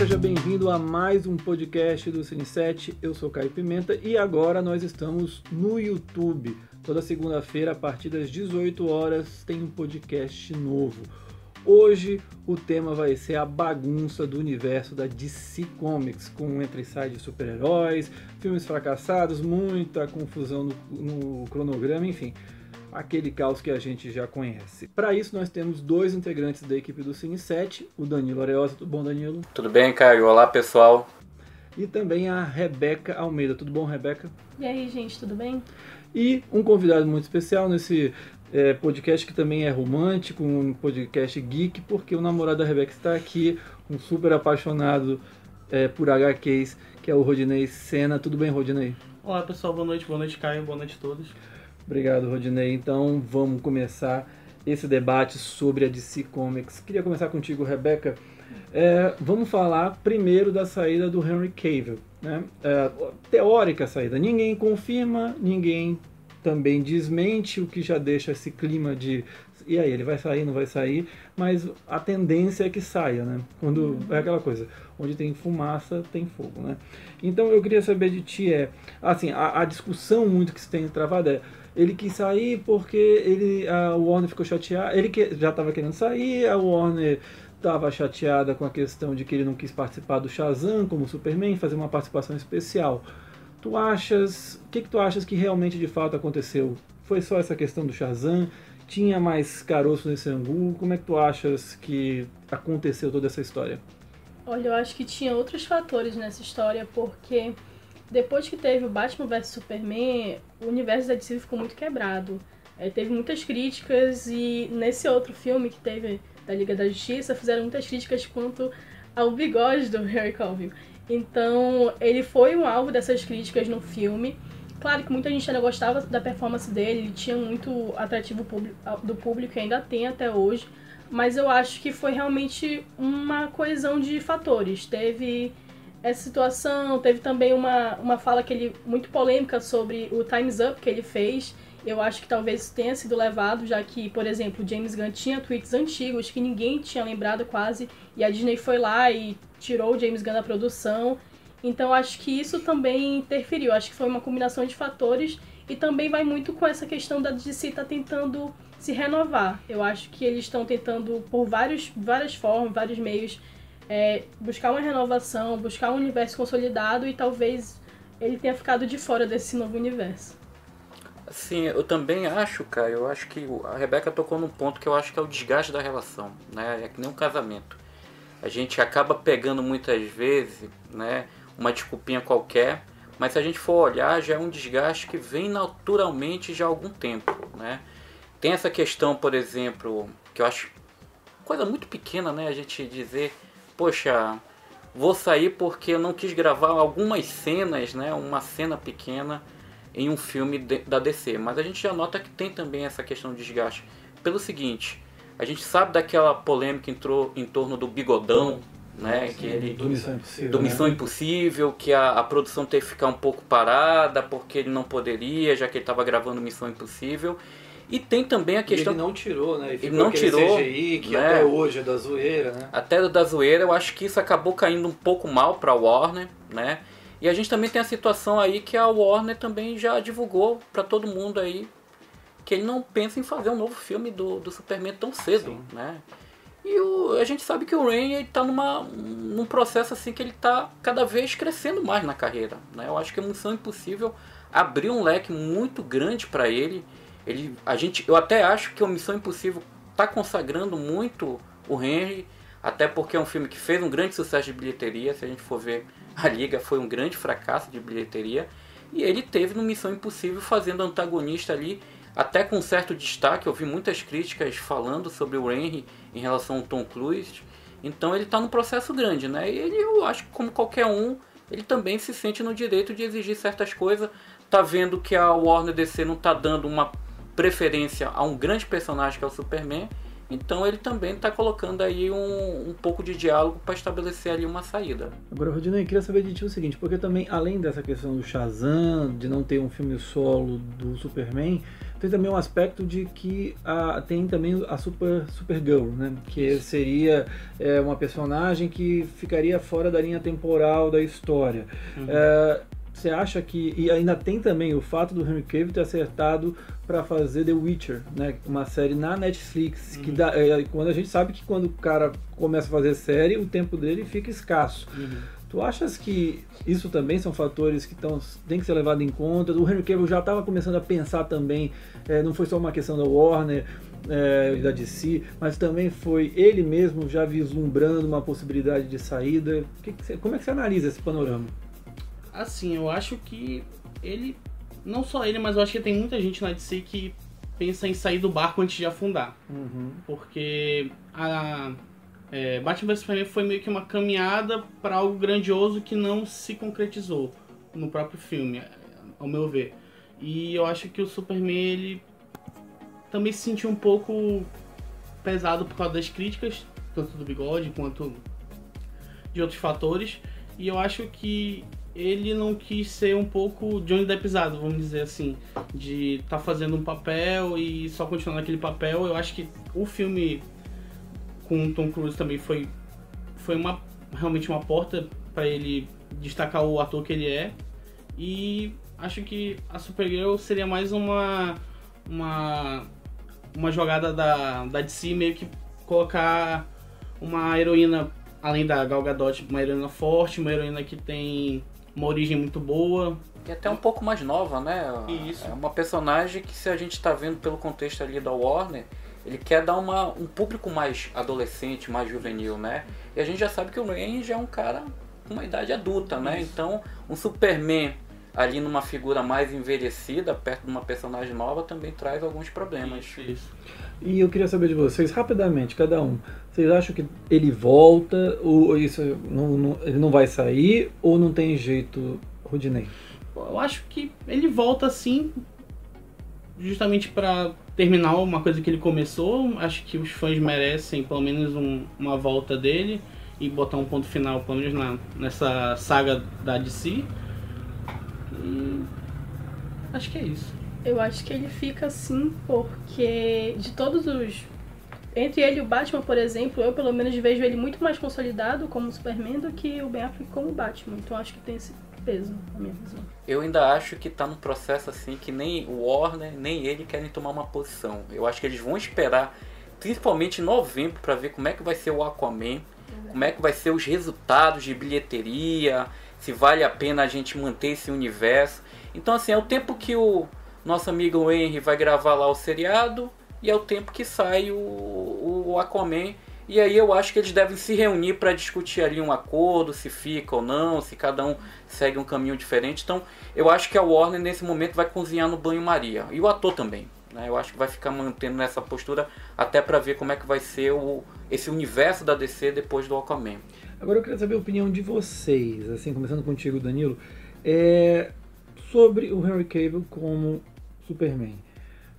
seja bem-vindo a mais um podcast do Cine 7. Eu sou Caio Pimenta e agora nós estamos no YouTube. Toda segunda-feira, a partir das 18 horas, tem um podcast novo. Hoje o tema vai ser a bagunça do universo da DC Comics, com entre de super-heróis, filmes fracassados, muita confusão no, no cronograma, enfim aquele caos que a gente já conhece. Para isso, nós temos dois integrantes da equipe do Cine 7, o Danilo Areosa. Tudo bom, Danilo? Tudo bem, Caio? Olá, pessoal. E também a Rebeca Almeida. Tudo bom, Rebeca? E aí, gente, tudo bem? E um convidado muito especial nesse é, podcast que também é romântico, um podcast geek, porque o namorado da Rebeca está aqui, um super apaixonado é, por HQs, que é o Rodinei Sena. Tudo bem, Rodinei? Olá, pessoal. Boa noite. Boa noite, Caio. Boa noite a todos. Obrigado, Rodinei. Então vamos começar esse debate sobre a DC Comics. Queria começar contigo, Rebeca. É, vamos falar primeiro da saída do Henry Cavill. Né? É, teórica saída. Ninguém confirma, ninguém também desmente, o que já deixa esse clima de e aí, ele vai sair, não vai sair, mas a tendência é que saia, né? Quando é aquela coisa, onde tem fumaça, tem fogo, né? Então eu queria saber de ti é, assim, a, a discussão muito que se tem travado é, ele quis sair porque ele, a Warner ficou chateada, ele que, já estava querendo sair, a Warner estava chateada com a questão de que ele não quis participar do Shazam como Superman, fazer uma participação especial. Tu achas, o que, que tu achas que realmente de fato aconteceu? Foi só essa questão do Shazam? Tinha mais caroço nesse angu? Como é que tu achas que aconteceu toda essa história? Olha, eu acho que tinha outros fatores nessa história, porque depois que teve o Batman vs Superman, o universo da DC ficou muito quebrado. É, teve muitas críticas e nesse outro filme que teve da Liga da Justiça, fizeram muitas críticas quanto ao bigode do Harry Cavill. Então, ele foi um alvo dessas críticas no filme. Claro que muita gente ainda gostava da performance dele, ele tinha muito atrativo do público e ainda tem até hoje. Mas eu acho que foi realmente uma coesão de fatores. Teve essa situação. Teve também uma, uma fala que ele, muito polêmica sobre o Time's Up que ele fez. Eu acho que talvez tenha sido levado, já que, por exemplo, James Gunn tinha tweets antigos que ninguém tinha lembrado quase, e a Disney foi lá e tirou o James Gunn da produção. Então acho que isso também interferiu. Acho que foi uma combinação de fatores e também vai muito com essa questão da DC estar tá tentando se renovar. Eu acho que eles estão tentando, por vários, várias formas, vários meios, é, buscar uma renovação, buscar um universo consolidado e talvez ele tenha ficado de fora desse novo universo. Sim, eu também acho, cara, eu acho que a Rebeca tocou num ponto que eu acho que é o desgaste da relação, né? É que nem um casamento. A gente acaba pegando muitas vezes, né, uma desculpinha qualquer, mas se a gente for olhar, já é um desgaste que vem naturalmente já há algum tempo, né? Tem essa questão, por exemplo, que eu acho coisa muito pequena, né, a gente dizer poxa, vou sair porque eu não quis gravar algumas cenas, né, uma cena pequena em um filme de, da DC. Mas a gente já nota que tem também essa questão de desgaste. Pelo seguinte, a gente sabe daquela polêmica entrou em torno do bigodão, né, Sim, que ele do Missão Impossível, do Missão né? Impossível que a, a, produção teve que ficar um pouco parada porque ele não poderia, já que ele estava gravando Missão Impossível. E tem também a questão. E ele não tirou, né? ele não tirou. CGI, que né? até hoje é da zoeira, né? Até da zoeira, eu acho que isso acabou caindo um pouco mal para Warner, né? E a gente também tem a situação aí que a Warner também já divulgou para todo mundo aí que ele não pensa em fazer um novo filme do, do Superman tão cedo, Sim. né? E o, a gente sabe que o Rain está numa, num processo assim que ele está cada vez crescendo mais na carreira, né? Eu acho que a Missão Impossível abriu um leque muito grande para ele ele, a gente, eu até acho que o Missão Impossível está consagrando muito o Henry, até porque é um filme que fez um grande sucesso de bilheteria. Se a gente for ver, a Liga foi um grande fracasso de bilheteria. E ele teve no Missão Impossível fazendo antagonista ali, até com certo destaque. Eu vi muitas críticas falando sobre o Henry em relação ao Tom Cruise. Então ele está num processo grande, né? E ele, eu acho que como qualquer um, ele também se sente no direito de exigir certas coisas. Tá vendo que a Warner DC não está dando uma preferência a um grande personagem que é o Superman, Então ele também está colocando aí um, um pouco de diálogo para estabelecer ali uma saída. Agora, Rodinei, queria saber de ti o seguinte, porque também, além dessa questão do Shazam, de não ter um filme solo do Superman, tem também um aspecto de que a, tem também a Super, Supergirl, né? Que seria é, uma personagem que ficaria fora da linha temporal da história. Uhum. É, você acha que. E ainda tem também o fato do Henry Cavill ter acertado para fazer The Witcher, né? Uma série na Netflix. Uhum. Que dá, é, quando a gente sabe que quando o cara começa a fazer série, o tempo dele fica escasso. Uhum. Tu achas que isso também são fatores que tão, tem que ser levado em conta? O Henry Cavill já estava começando a pensar também, é, não foi só uma questão da Warner é, da DC, mas também foi ele mesmo já vislumbrando uma possibilidade de saída. Que que você, como é que você analisa esse panorama? Assim, eu acho que ele. Não só ele, mas eu acho que tem muita gente na DC que pensa em sair do barco antes de afundar. Uhum. Porque a. É, Batman vs Superman foi meio que uma caminhada para algo grandioso que não se concretizou no próprio filme, ao meu ver. E eu acho que o Superman ele também se sentiu um pouco pesado por causa das críticas, tanto do bigode quanto de outros fatores. E eu acho que ele não quis ser um pouco Johnny Deppzado, vamos dizer assim, de estar tá fazendo um papel e só continuar naquele papel. Eu acho que o filme com Tom Cruise também foi foi uma realmente uma porta para ele destacar o ator que ele é. E acho que a Supergirl seria mais uma uma uma jogada da da DC meio que colocar uma heroína além da Gal Gadot, uma heroína forte, uma heroína que tem uma origem muito boa. E até um pouco mais nova, né? Isso. É uma personagem que se a gente está vendo pelo contexto ali da Warner, ele quer dar uma, um público mais adolescente, mais juvenil, né? E a gente já sabe que o Range é um cara com uma idade adulta, né? Isso. Então, um Superman ali numa figura mais envelhecida, perto de uma personagem nova, também traz alguns problemas. Isso, isso. E eu queria saber de vocês, rapidamente, cada um. Vocês acham que ele volta, ou isso não, não, ele não vai sair, ou não tem jeito, Rudinei? Eu acho que ele volta sim, justamente para terminar uma coisa que ele começou. Acho que os fãs merecem pelo menos um, uma volta dele e botar um ponto final, pelo menos na, nessa saga da DC. E acho que é isso. Eu acho que ele fica assim porque de todos os. Entre ele e o Batman, por exemplo, eu pelo menos vejo ele muito mais consolidado como Superman do que o Ben Affleck como Batman. Então acho que tem esse peso na minha visão. Eu ainda acho que tá num processo assim que nem o Warner, nem ele querem tomar uma posição. Eu acho que eles vão esperar, principalmente em novembro, para ver como é que vai ser o Aquaman, como é que vai ser os resultados de bilheteria, se vale a pena a gente manter esse universo. Então assim, é o tempo que o nosso amigo Henry vai gravar lá o seriado e é o tempo que sai o, o Aquaman. E aí eu acho que eles devem se reunir para discutir ali um acordo, se fica ou não, se cada um segue um caminho diferente. Então eu acho que a Warner nesse momento vai cozinhar no banho-maria. E o ator também. Né? Eu acho que vai ficar mantendo nessa postura até para ver como é que vai ser o, esse universo da DC depois do Aquaman. Agora eu queria saber a opinião de vocês, assim, começando contigo, Danilo, é, sobre o Henry Cavill como Superman.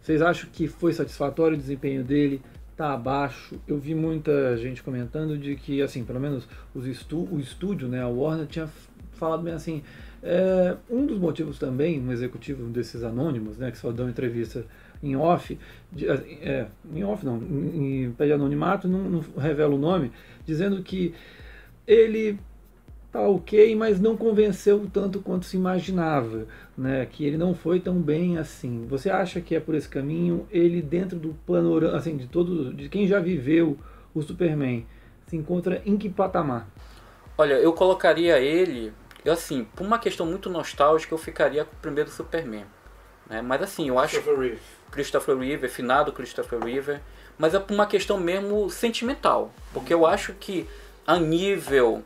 Vocês acham que foi satisfatório o desempenho dele? Tá abaixo? Eu vi muita gente comentando de que, assim, pelo menos os estu o estúdio, né, a Warner, tinha falado bem assim. É, um dos motivos também, um executivo desses anônimos, né, que só dão entrevista em off, de, é, em off não, em, em pé anonimato, não, não revela o nome, dizendo que ele tá ok, mas não convenceu tanto quanto se imaginava, né? Que ele não foi tão bem assim. Você acha que é por esse caminho? Ele dentro do panorama, assim, de todo, de quem já viveu o Superman, se encontra em que patamar? Olha, eu colocaria ele, eu assim, por uma questão muito nostálgica, eu ficaria com o primeiro Superman, né? Mas assim, eu acho Christopher Reeve, Christopher Reeve, finado Christopher Reeve, mas é por uma questão mesmo sentimental, porque eu acho que a nível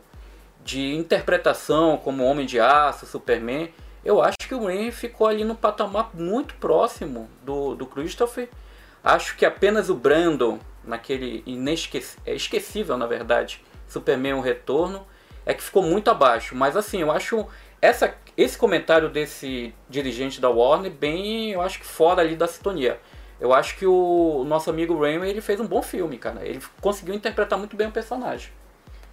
de interpretação como Homem de Aço, Superman, eu acho que o Henry ficou ali no patamar muito próximo do, do Christopher. Acho que apenas o Brandon, naquele inesquecível, é esquecível na verdade, Superman o Retorno, é que ficou muito abaixo. Mas assim, eu acho essa, esse comentário desse dirigente da Warner bem, eu acho que fora ali da sintonia. Eu acho que o nosso amigo Raymond ele fez um bom filme, cara. Ele conseguiu interpretar muito bem o personagem.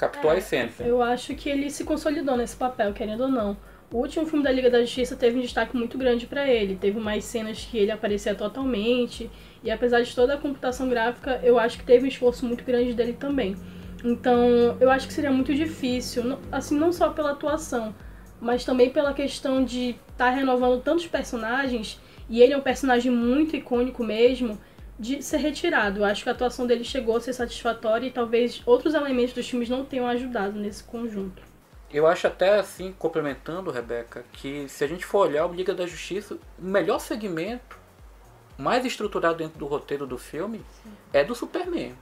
Captou É, a essência. Eu acho que ele se consolidou nesse papel, querendo ou não. O último filme da Liga da Justiça teve um destaque muito grande pra ele. Teve mais cenas que ele aparecia totalmente. E apesar de toda a computação gráfica, eu acho que teve um esforço muito grande dele também. Então, eu acho que seria muito difícil, assim, não só pela atuação, mas também pela questão de estar renovando tantos personagens, e ele é um personagem muito icônico mesmo, de ser retirado. Eu acho que a atuação dele chegou a ser satisfatória e talvez outros elementos dos filmes não tenham ajudado nesse conjunto. Eu acho até assim, complementando, Rebeca, que se a gente for olhar o Liga da Justiça, o melhor segmento, mais estruturado dentro do roteiro do filme, é do Superman.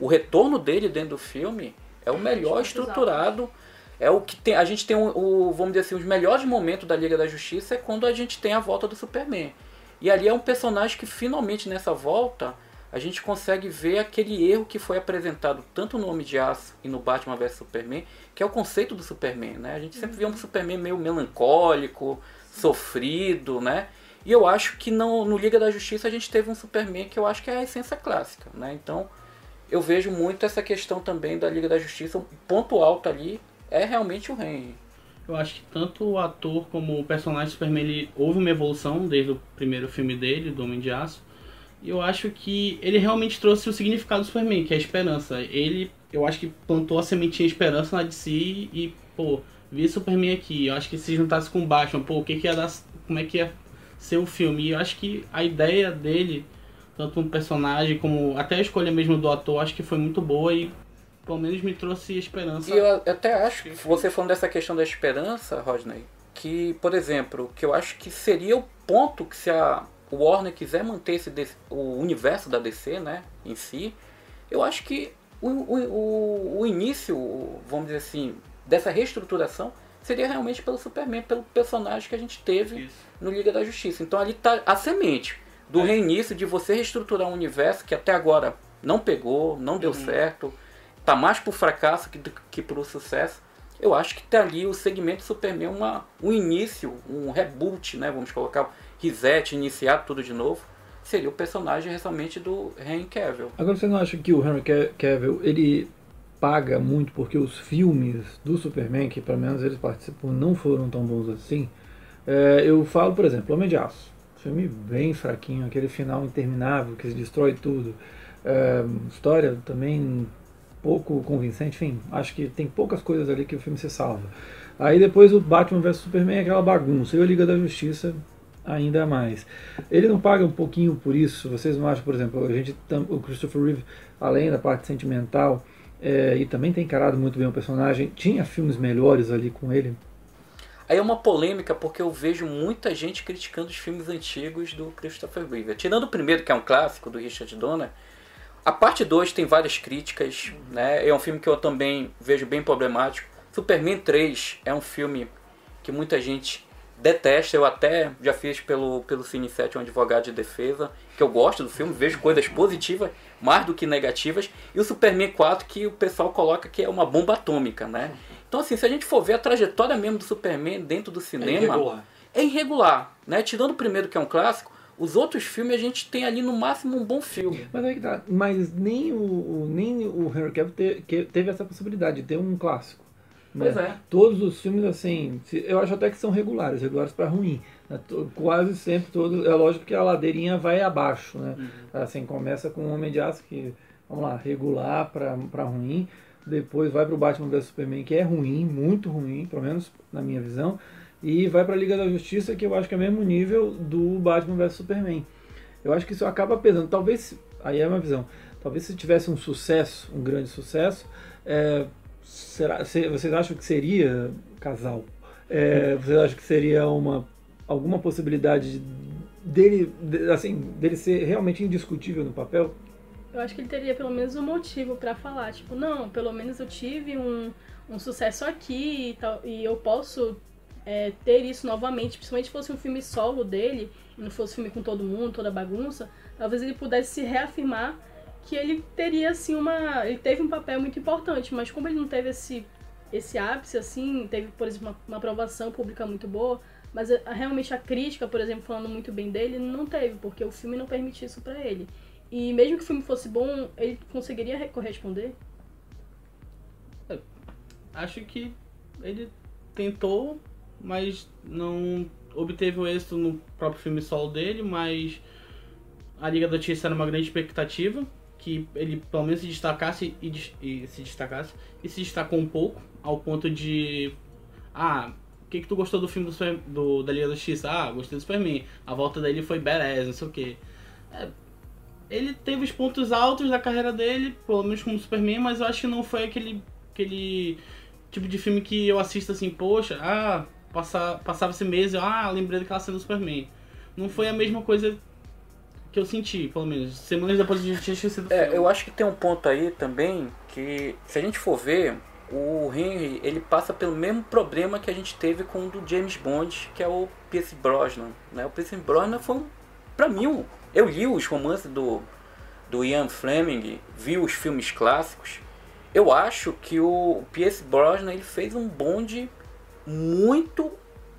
O retorno dele dentro do filme é o melhor pontos estruturado. É o que tem. A gente tem o, o- vamos dizer assim, os melhores momentos da Liga da Justiça é quando a gente tem a volta do Superman. E ali é um personagem que finalmente nessa volta a gente consegue ver aquele erro que foi apresentado tanto no Homem de Aço e no Batman vs Superman, que é o conceito do Superman, né? A gente sempre vê um Superman meio melancólico, sofrido, né? E eu acho que no, no Liga da Justiça a gente teve um Superman que eu acho que é a essência clássica, né? Então eu vejo muito essa questão também da Liga da Justiça, um ponto alto ali é realmente o Henry. Eu acho que tanto o ator como o personagem Superman ele, houve uma evolução desde o primeiro filme dele, do Homem de Aço. E eu acho que ele realmente trouxe o significado do Superman, que é a esperança. Ele, eu acho que plantou a sementinha de esperança na DC e, pô, vi Superman aqui. Eu acho que se juntasse com Batman, pô, o que que ia dar, como é que ia ser o filme? E eu acho que a ideia dele, tanto no personagem como até a escolha mesmo do ator, acho que foi muito boa e pelo menos me trouxe esperança. E eu até acho que você falando dessa questão da esperança, Rodney, que, por exemplo, que eu acho que seria o ponto que se a Warner quiser manter esse o universo da DC, né, em si, eu acho que o, o, o, início, vamos dizer assim, dessa reestruturação seria realmente pelo Superman, pelo personagem que a gente teve Isso. no Liga da Justiça. Então ali está a semente do reinício de você reestruturar um universo que até agora não pegou, não deu certo, tá mais pro fracasso que, que pro sucesso. Eu acho que tá ali o segmento Superman uma, um início, um reboot, né? Vamos colocar reset, iniciar tudo de novo. Seria o personagem realmente do Henry Cavill. Agora você não acha que o Henry Ca- Cavill ele paga muito porque os filmes do Superman, que pelo menos eles participam, não foram tão bons assim? É, eu falo, por exemplo, Homem de Aço. Filme bem fraquinho, aquele final interminável que se destrói tudo. É, história também pouco convincente, enfim, acho que tem poucas coisas ali que o filme se salva. Aí depois o Batman vs Superman é aquela bagunça, e a Liga da Justiça ainda mais. Ele não paga um pouquinho por isso? Vocês não acham, por exemplo, a gente o Christopher Reeve, além da parte sentimental, é, e também tem encarado muito bem o personagem, tinha filmes melhores ali com ele? Aí é uma polêmica porque eu vejo muita gente criticando os filmes antigos do Christopher Reeve. Tirando o primeiro, que é um clássico, do Richard Donner, a parte 2 tem várias críticas, né? É um filme que eu também vejo bem problemático. Superman 3 é um filme que muita gente detesta. Eu até já fiz pelo, pelo Cine 7 um advogado de defesa, que eu gosto do filme, vejo coisas positivas mais do que negativas. E o Superman 4 que o pessoal coloca que é uma bomba atômica, né? Então assim, se a gente for ver a trajetória mesmo do Superman dentro do cinema irregular. é irregular, né? Tirando o primeiro que é um clássico, os outros filmes a gente tem ali no máximo um bom filme. Mas aí que tá. Mas nem o, nem o Henry Cavill te- teve essa possibilidade de ter um clássico. né? Pois é. Todos os filmes, assim, eu acho até que são regulares, regulares para ruim. né? Quase sempre todos. É lógico que a ladeirinha vai abaixo, né? Assim, começa com o Homem de Aço, que, vamos lá, regular para ruim. Depois vai pro Batman vs Superman, que é ruim, muito ruim, pelo menos na minha visão. E vai pra Liga da Justiça, que eu acho que é o mesmo nível do Batman vs Superman. Eu acho que isso acaba pesando. Talvez, aí é a minha visão, talvez se tivesse um sucesso, um grande sucesso, é, será, se- vocês acham que seria casal? É, vocês acham que seria uma alguma possibilidade dele, de- assim, dele ser realmente indiscutível no papel? Eu acho que ele teria pelo menos um motivo pra falar, tipo, não, pelo menos eu tive um, um sucesso aqui e, tal, e eu posso é, ter isso novamente, principalmente se fosse um filme solo dele, e não fosse filme com todo mundo, toda bagunça, talvez ele pudesse se reafirmar que ele teria, assim, uma... ele teve um papel muito importante, mas como ele não teve esse, esse ápice, assim, teve, por exemplo, uma, uma aprovação pública muito boa, Mas a, realmente a crítica, por exemplo, falando muito bem dele, não teve, porque o filme não permite isso para ele. E mesmo que o filme fosse bom, ele conseguiria corresponder? Acho que ele tentou, mas não obteve o êxito no próprio filme solo dele, mas a Liga da Justiça era uma grande expectativa que ele pelo menos se destacasse e, e, se destacasse e se destacou um pouco ao ponto de ah o que que tu gostou do filme do, do da Liga da Justiça? Ah gostei do Superman a volta dele foi badass não sei o que é, ele teve os pontos altos da carreira dele pelo menos como Superman mas eu acho que não foi aquele aquele tipo de filme que eu assisto assim poxa ah passa, passava esse mês eu ah lembrei daquela cena do Superman não foi a mesma coisa que eu senti, pelo menos. Semanas depois de tinha sido É, eu acho que tem um ponto aí também que, se a gente for ver, o Henry ele passa pelo mesmo problema que a gente teve com o do James Bond, que é o Pierce Brosnan. Né? O Pierce Brosnan foi, um, pra mim, um, eu li os romances do, do Ian Fleming, vi os filmes clássicos. Eu acho que o Pierce Brosnan ele fez um Bond muito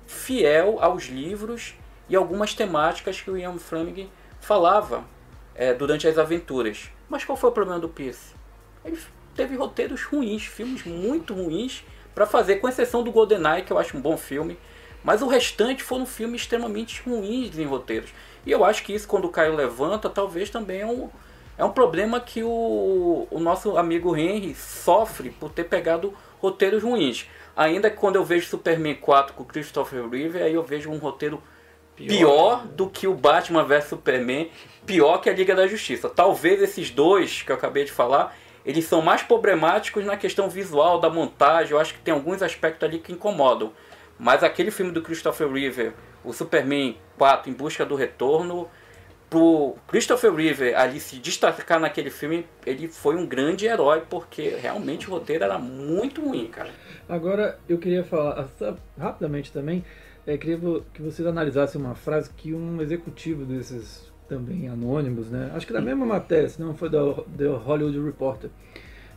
fiel aos livros e algumas temáticas que o Ian Fleming falava é, durante as aventuras. Mas qual foi o problema do Pierce? Ele teve roteiros ruins, filmes muito ruins para fazer, com exceção do GoldenEye, que eu acho um bom filme. Mas o restante foram filmes extremamente ruins em roteiros. E eu acho que isso, quando o Caio levanta, talvez também é um, é um problema que o, o nosso amigo Henry sofre por ter pegado roteiros ruins. Ainda que quando eu vejo Superman 4 com Christopher Reeve, aí eu vejo um roteiro Pior, pior do que o Batman vs Superman, pior que a Liga da Justiça. Talvez esses dois que eu acabei de falar, eles são mais problemáticos na questão visual da montagem. Eu acho que tem alguns aspectos ali que incomodam. Mas aquele filme do Christopher Reeve, o Superman 4 em busca do retorno, pro Christopher Reeve ali se destacar naquele filme, ele foi um grande herói porque realmente o roteiro era muito ruim, cara. Agora eu queria falar rapidamente também é, queria que vocês analisassem uma frase que um executivo desses também anônimos, né? Acho que da mesma matéria, se não foi da, Hollywood Reporter,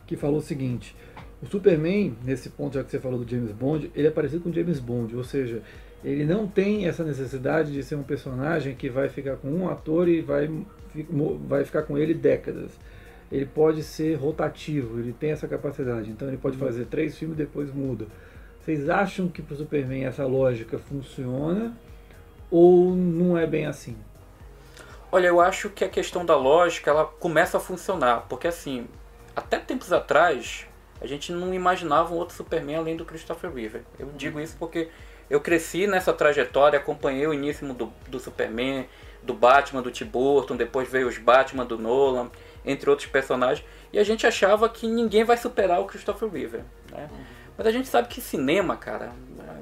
que falou o seguinte: o Superman, nesse ponto já que você falou do James Bond, ele é parecido com James Bond, ou seja, ele não tem essa necessidade de ser um personagem que vai ficar com um ator e vai, vai ficar com ele décadas. Ele pode ser rotativo, ele tem essa capacidade. Então ele pode fazer três filmes e depois muda. Vocês acham que para o Superman essa lógica funciona ou não é bem assim? Olha, eu acho que a questão da lógica ela começa a funcionar, porque assim, até tempos atrás a gente não imaginava um outro Superman além do Christopher Reeve. Eu digo isso porque eu cresci nessa trajetória, acompanhei o início do, do Superman, do Batman do Tim Burton, depois veio os Batman do Nolan, entre outros personagens, e a gente achava que ninguém vai superar o Christopher Reeve. Né? Uhum. Mas a gente sabe que cinema, cara,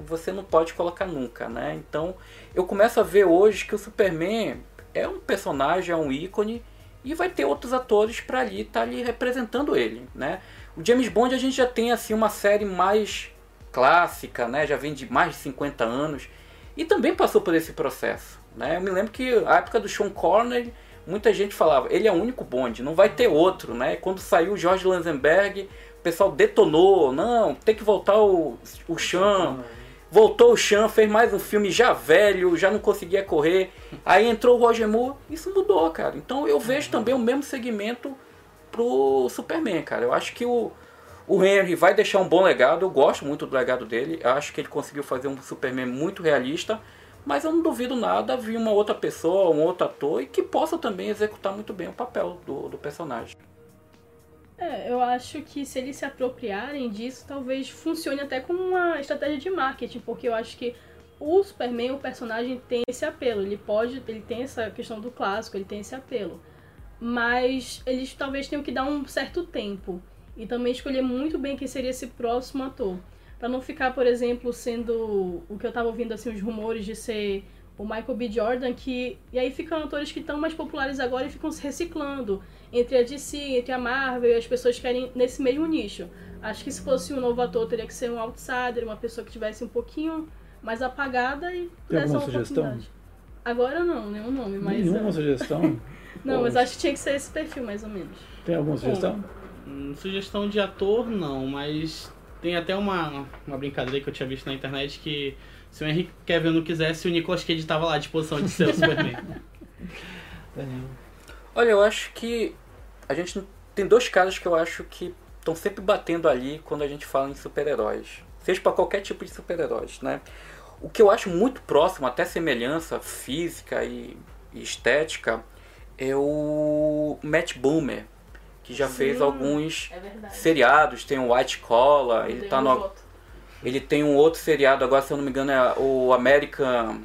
você não pode colocar nunca, né? Então eu começo a ver hoje que o Superman é um personagem, é um ícone e vai ter outros atores para ali estar tá ali representando ele, né? O James Bond a gente já tem assim uma série mais clássica, né? Já vem de mais de 50 anos e também passou por esse processo, né? Eu me lembro que a época do Sean Connery muita gente falava, ele é o único Bond, não vai ter outro, né? Quando saiu o George Lanzenberg, o pessoal detonou, não, tem que voltar o, o Chan. Voltou o Chan, fez mais um filme já velho, já não conseguia correr. Aí entrou o Roger Moore, isso mudou, cara. Então eu vejo uhum. também o mesmo segmento pro Superman, cara. Eu acho que o, o Henry vai deixar um bom legado, eu gosto muito do legado dele. Acho que ele conseguiu fazer um Superman muito realista. Mas eu não duvido nada vir uma outra pessoa, um outro ator, e que possa também executar muito bem o papel do, do personagem. É, eu acho que se eles se apropriarem disso, talvez funcione até como uma estratégia de marketing, porque eu acho que o Superman, o personagem, tem esse apelo. Ele pode, ele tem essa questão do clássico, ele tem esse apelo. Mas eles talvez tenham que dar um certo tempo e também escolher muito bem quem seria esse próximo ator, para não ficar, por exemplo, sendo o que eu tava ouvindo assim os rumores de ser o Michael B. Jordan, que e aí ficam atores que estão mais populares agora e ficam se reciclando entre a DC, entre a Marvel, e as pessoas querem nesse mesmo nicho. Acho que se fosse um novo ator, teria que ser um outsider, uma pessoa que tivesse um pouquinho mais apagada e pudesse uma sugestão? Agora não, nenhum nome, mas. Nenhuma uh... sugestão? não, Pô. mas acho que tinha que ser esse perfil, mais ou menos. Tem alguma sugestão? Sugestão de ator, não, mas tem até uma, uma brincadeira que eu tinha visto na internet que se o Henry Cavill não quisesse, o Nicolas Cage tava lá à disposição de ser o Superman. Olha, eu acho que a gente tem dois caras que eu acho que estão sempre batendo ali quando a gente fala em super-heróis. Seja para qualquer tipo de super-heróis, né? O que eu acho muito próximo, até semelhança física e, e estética, é o Matt Boomer, que já Sim, fez alguns É seriados, tem o White Collar, ele tá no, ele tem um outro seriado, agora se eu não me engano é o American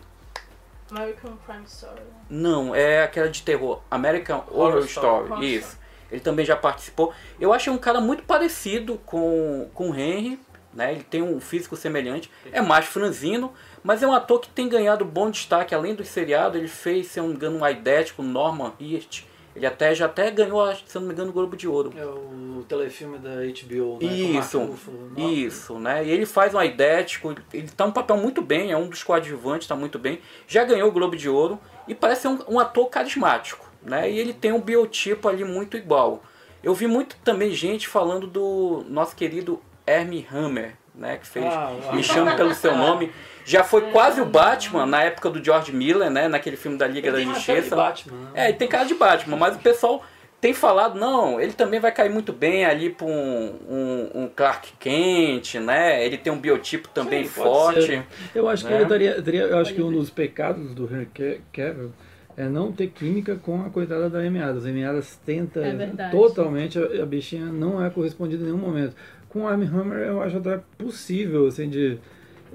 American Crime Story. né? Não, é aquela de terror. American Horror, Horror Story. Story. Isso. Ele também já participou. Eu achei um cara muito parecido com, com o Henry. Né? Ele tem um físico semelhante. É mais franzino, mas é um ator que tem ganhado bom destaque. Além do seriado, ele fez, se eu não me engano, um idético, Norman Hirst. Ele até já até ganhou, se não me engano, o Globo de Ouro. É o telefilme da HBO, né? Isso, Ruffalo. Nossa. isso, né? E ele faz um idético, ele tá um papel muito bem, é um dos coadjuvantes, tá muito bem. Já ganhou o Globo de Ouro e parece ser um, um ator carismático, né? E ele tem um biotipo ali muito igual. Eu vi muito também gente falando do nosso querido Hermie Hammer, né? Que fez Ah, Me ah. Chame Pelo Seu Nome. Já foi quase o Batman na época do George Miller, né? Naquele filme da Liga Ele da tem cara de Justiça. Batman, né? É, ele tem cara de Batman, mas o pessoal tem falado, não, ele também vai cair muito bem ali pra um, um, um Clark Kent, né? Ele tem um biotipo também Sim, forte. Eu acho que né? ele teria, teria- eu acho que um dos pecados do Henry Ca- Cavill é não ter química com a coitada da Amy Adams tenta É totalmente, a, a bichinha não é correspondida em nenhum momento. Com o Armie Hammer eu acho até possível, assim, de...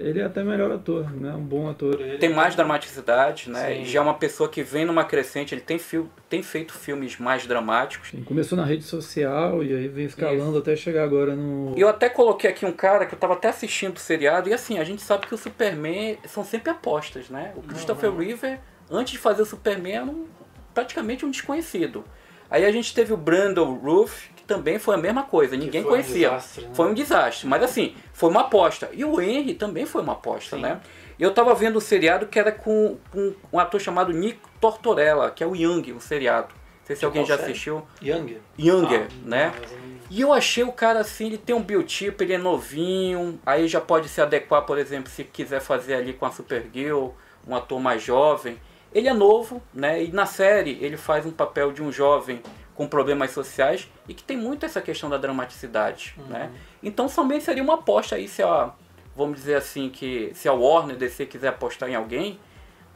Ele é até melhor ator, né? Um bom ator. Ele- Tem mais dramaticidade, né? Sim. Já é uma pessoa que vem numa crescente, ele tem, fil tem feito filmes mais dramáticos. Sim, Começou na rede social e aí vem escalando até chegar agora no... Eu até coloquei aqui um cara que eu tava até assistindo o seriado, e assim, a gente sabe que o Superman são sempre apostas, né? O Christopher Reeve, antes de fazer o Superman, era um- praticamente um desconhecido. Aí a gente teve o Brandon Roof, também foi a mesma coisa, ninguém foi um conhecia. desastre, né? Foi um desastre, mas assim, foi uma aposta. E o Henry também foi uma aposta, né? Eu tava vendo o seriado que era com, com um ator chamado Nick Tortorella, que é o Young, o seriado. Não sei se De alguém já série? assistiu. Young. Younger, Ah, né? mas E eu achei o cara assim, ele tem um biotipo, ele é novinho, aí já pode se adequar, por exemplo, se quiser fazer ali com a Supergirl, um ator mais jovem. Ele é novo, né? E na série ele faz um papel de um jovem com problemas sociais e que tem muito essa questão da dramaticidade, né? Então também seria uma aposta aí se a, vamos dizer assim, que se a Warner DC quiser apostar em alguém,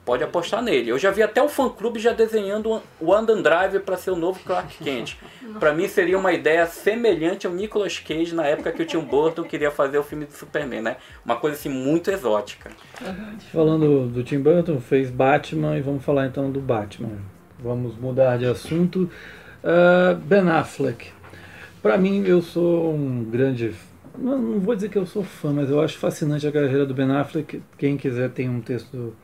pode apostar nele. Eu já vi até o fã clube já desenhando o Andan Driver para ser o novo Clark Kent. Para mim seria uma ideia semelhante ao Nicolas Cage na época que o Tim Burton queria fazer o filme do Superman, né? Uma coisa assim muito exótica. Falando do Tim Burton, fez Batman e vamos falar então do Batman. Vamos mudar de assunto. Ah, ben Affleck. Pra mim, eu sou um grande. Não, não vou dizer que eu sou fã, mas eu acho fascinante a carreira do Ben Affleck. Quem quiser tem um texto,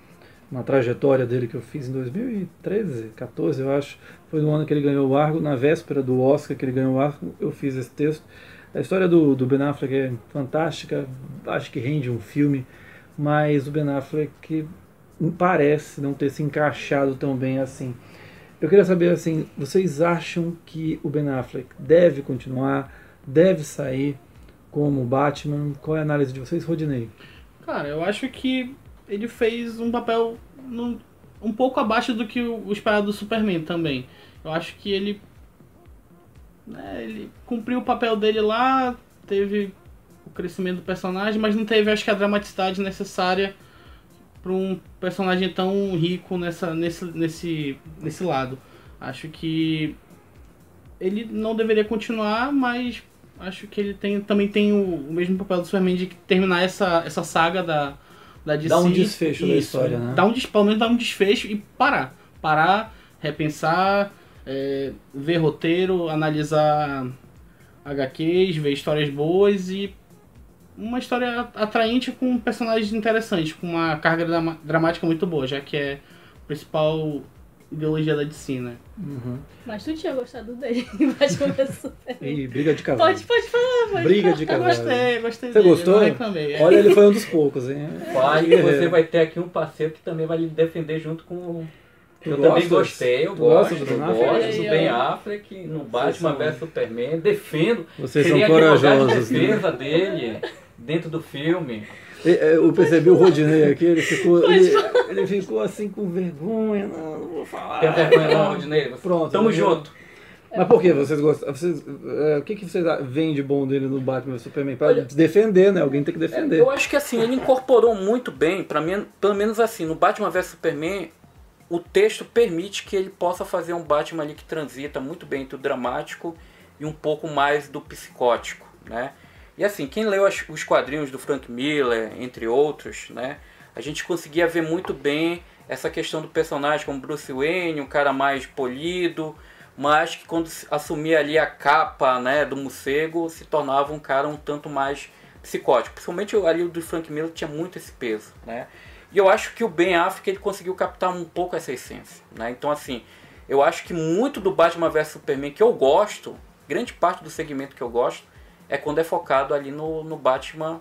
uma trajetória dele que eu fiz em 2013, 14, eu acho. Foi no ano que ele ganhou o Argo, na véspera do Oscar que ele ganhou o Argo, eu fiz esse texto. A história do, do Ben Affleck é fantástica, acho que rende um filme mas o Ben Affleck parece não ter se encaixado tão bem assim. Eu queria saber assim, vocês acham que o Ben Affleck deve continuar, deve sair como Batman? Qual é a análise de vocês, Rodinei? Cara, eu acho que ele fez um papel um pouco abaixo do que o, o esperado do Superman também. Eu acho que ele. né, ele cumpriu o papel dele lá, teve o crescimento do personagem, mas não teve, acho que, a dramaticidade necessária para um personagem tão rico nessa, nesse, nesse, nesse lado. Acho que ele não deveria continuar, mas acho que ele tem, também tem o, o mesmo papel do Superman de terminar essa, essa saga da, da DC. Dá um desfecho da história, né? Dá um, pelo menos dar um desfecho e parar. Parar, repensar, é, ver roteiro, analisar HQs, ver histórias boas e uma história atraente com personagens interessantes, com uma carga dramática muito boa, já que é a principal ideologia da DC, né? Uhum. Mas tu tinha gostado dele, mas começou. E briga de cavalo. Pode, pode falar, pode Briga de Eu cavalo. gostei, gostei Você dele, gostou? é. Olha, ele foi um dos poucos, hein? Vai, você vai ter aqui um parceiro que também vai lhe defender junto com. Tu Eu também gostei, eu Tu gosta gosto, do eu Ben Affleck? gosto do Aí, Ben ó. Affleck no Vocês Batman são- vs Superman, defendo. Vocês Seria são corajosos, né? defesa dele dentro do filme. Eu percebi o Rodinei aqui, ele ficou, ele, ele, ficou assim com vergonha. Não, não vou falar. Tem vergonha não, Rodinei? Pronto. Tamo junto. Mas por que vocês gostam? Vocês, é, o que, que vocês veem de bom dele no Batman vs Superman? Pra Olha, defender, né? Alguém tem que defender. Eu acho que assim, ele incorporou muito bem, para mim, pelo menos assim, no Batman vs Superman, o texto permite que ele possa fazer um Batman ali que transita muito bem entre o dramático e um pouco mais do psicótico, né? E assim, quem leu os quadrinhos do Frank Miller, entre outros, né? A gente conseguia ver muito bem essa questão do personagem como Bruce Wayne, um cara mais polido, mas que quando assumia ali a capa né, do morcego se tornava um cara um tanto mais psicótico. Principalmente ali o do Frank Miller tinha muito esse peso. Né? E eu acho que o Ben Affleck ele conseguiu captar um pouco essa essência. Né? Então assim, eu acho que muito do Batman vs Superman que eu gosto, grande parte do segmento que eu gosto, é quando é focado ali no, no Batman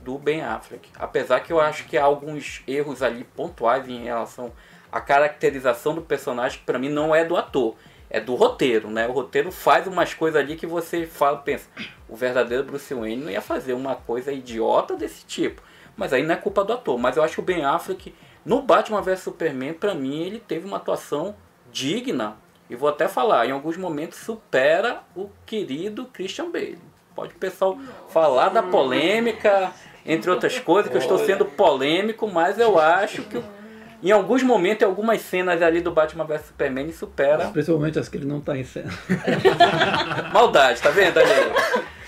do Ben Affleck. Apesar que eu acho que há alguns erros ali pontuais em relação à caracterização do personagem que para mim não é do ator é do roteiro, né? O roteiro faz umas coisas ali que você fala, pensa, o verdadeiro Bruce Wayne não ia fazer uma coisa idiota desse tipo. Mas aí não é culpa do ator. Mas eu acho que o Ben Affleck, no Batman vs Superman, para mim, ele teve uma atuação digna. E vou até falar, em alguns momentos supera o querido Christian Bale. Pode o pessoal falar da polêmica, entre outras coisas, que eu estou sendo polêmico, mas eu acho que em alguns momentos, algumas cenas ali do Batman vs Superman supera. Principalmente as que ele não tá em cena. Maldade, tá vendo, ali?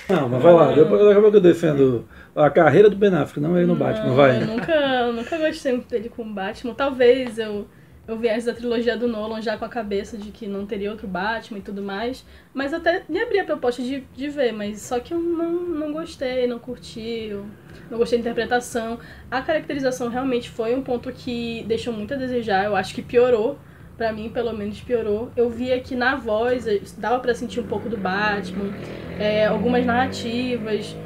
Não, mas vai lá, depois daqui a pouco eu defendo a carreira do Ben Affleck, não ele no Batman, vai. Eu nunca, eu nunca gostei muito dele com o Batman. Talvez eu eu viesse da trilogia do Nolan já com a cabeça de que não teria outro Batman e tudo mais. Mas até me abri a proposta de, de ver, mas só que eu não, não gostei, não curti, não gostei da interpretação. A caracterização realmente foi um ponto que deixou muito a desejar, eu acho que piorou. Pra mim, pelo menos, piorou. Eu via que na voz dava para sentir um pouco do Batman, é, algumas narrativas,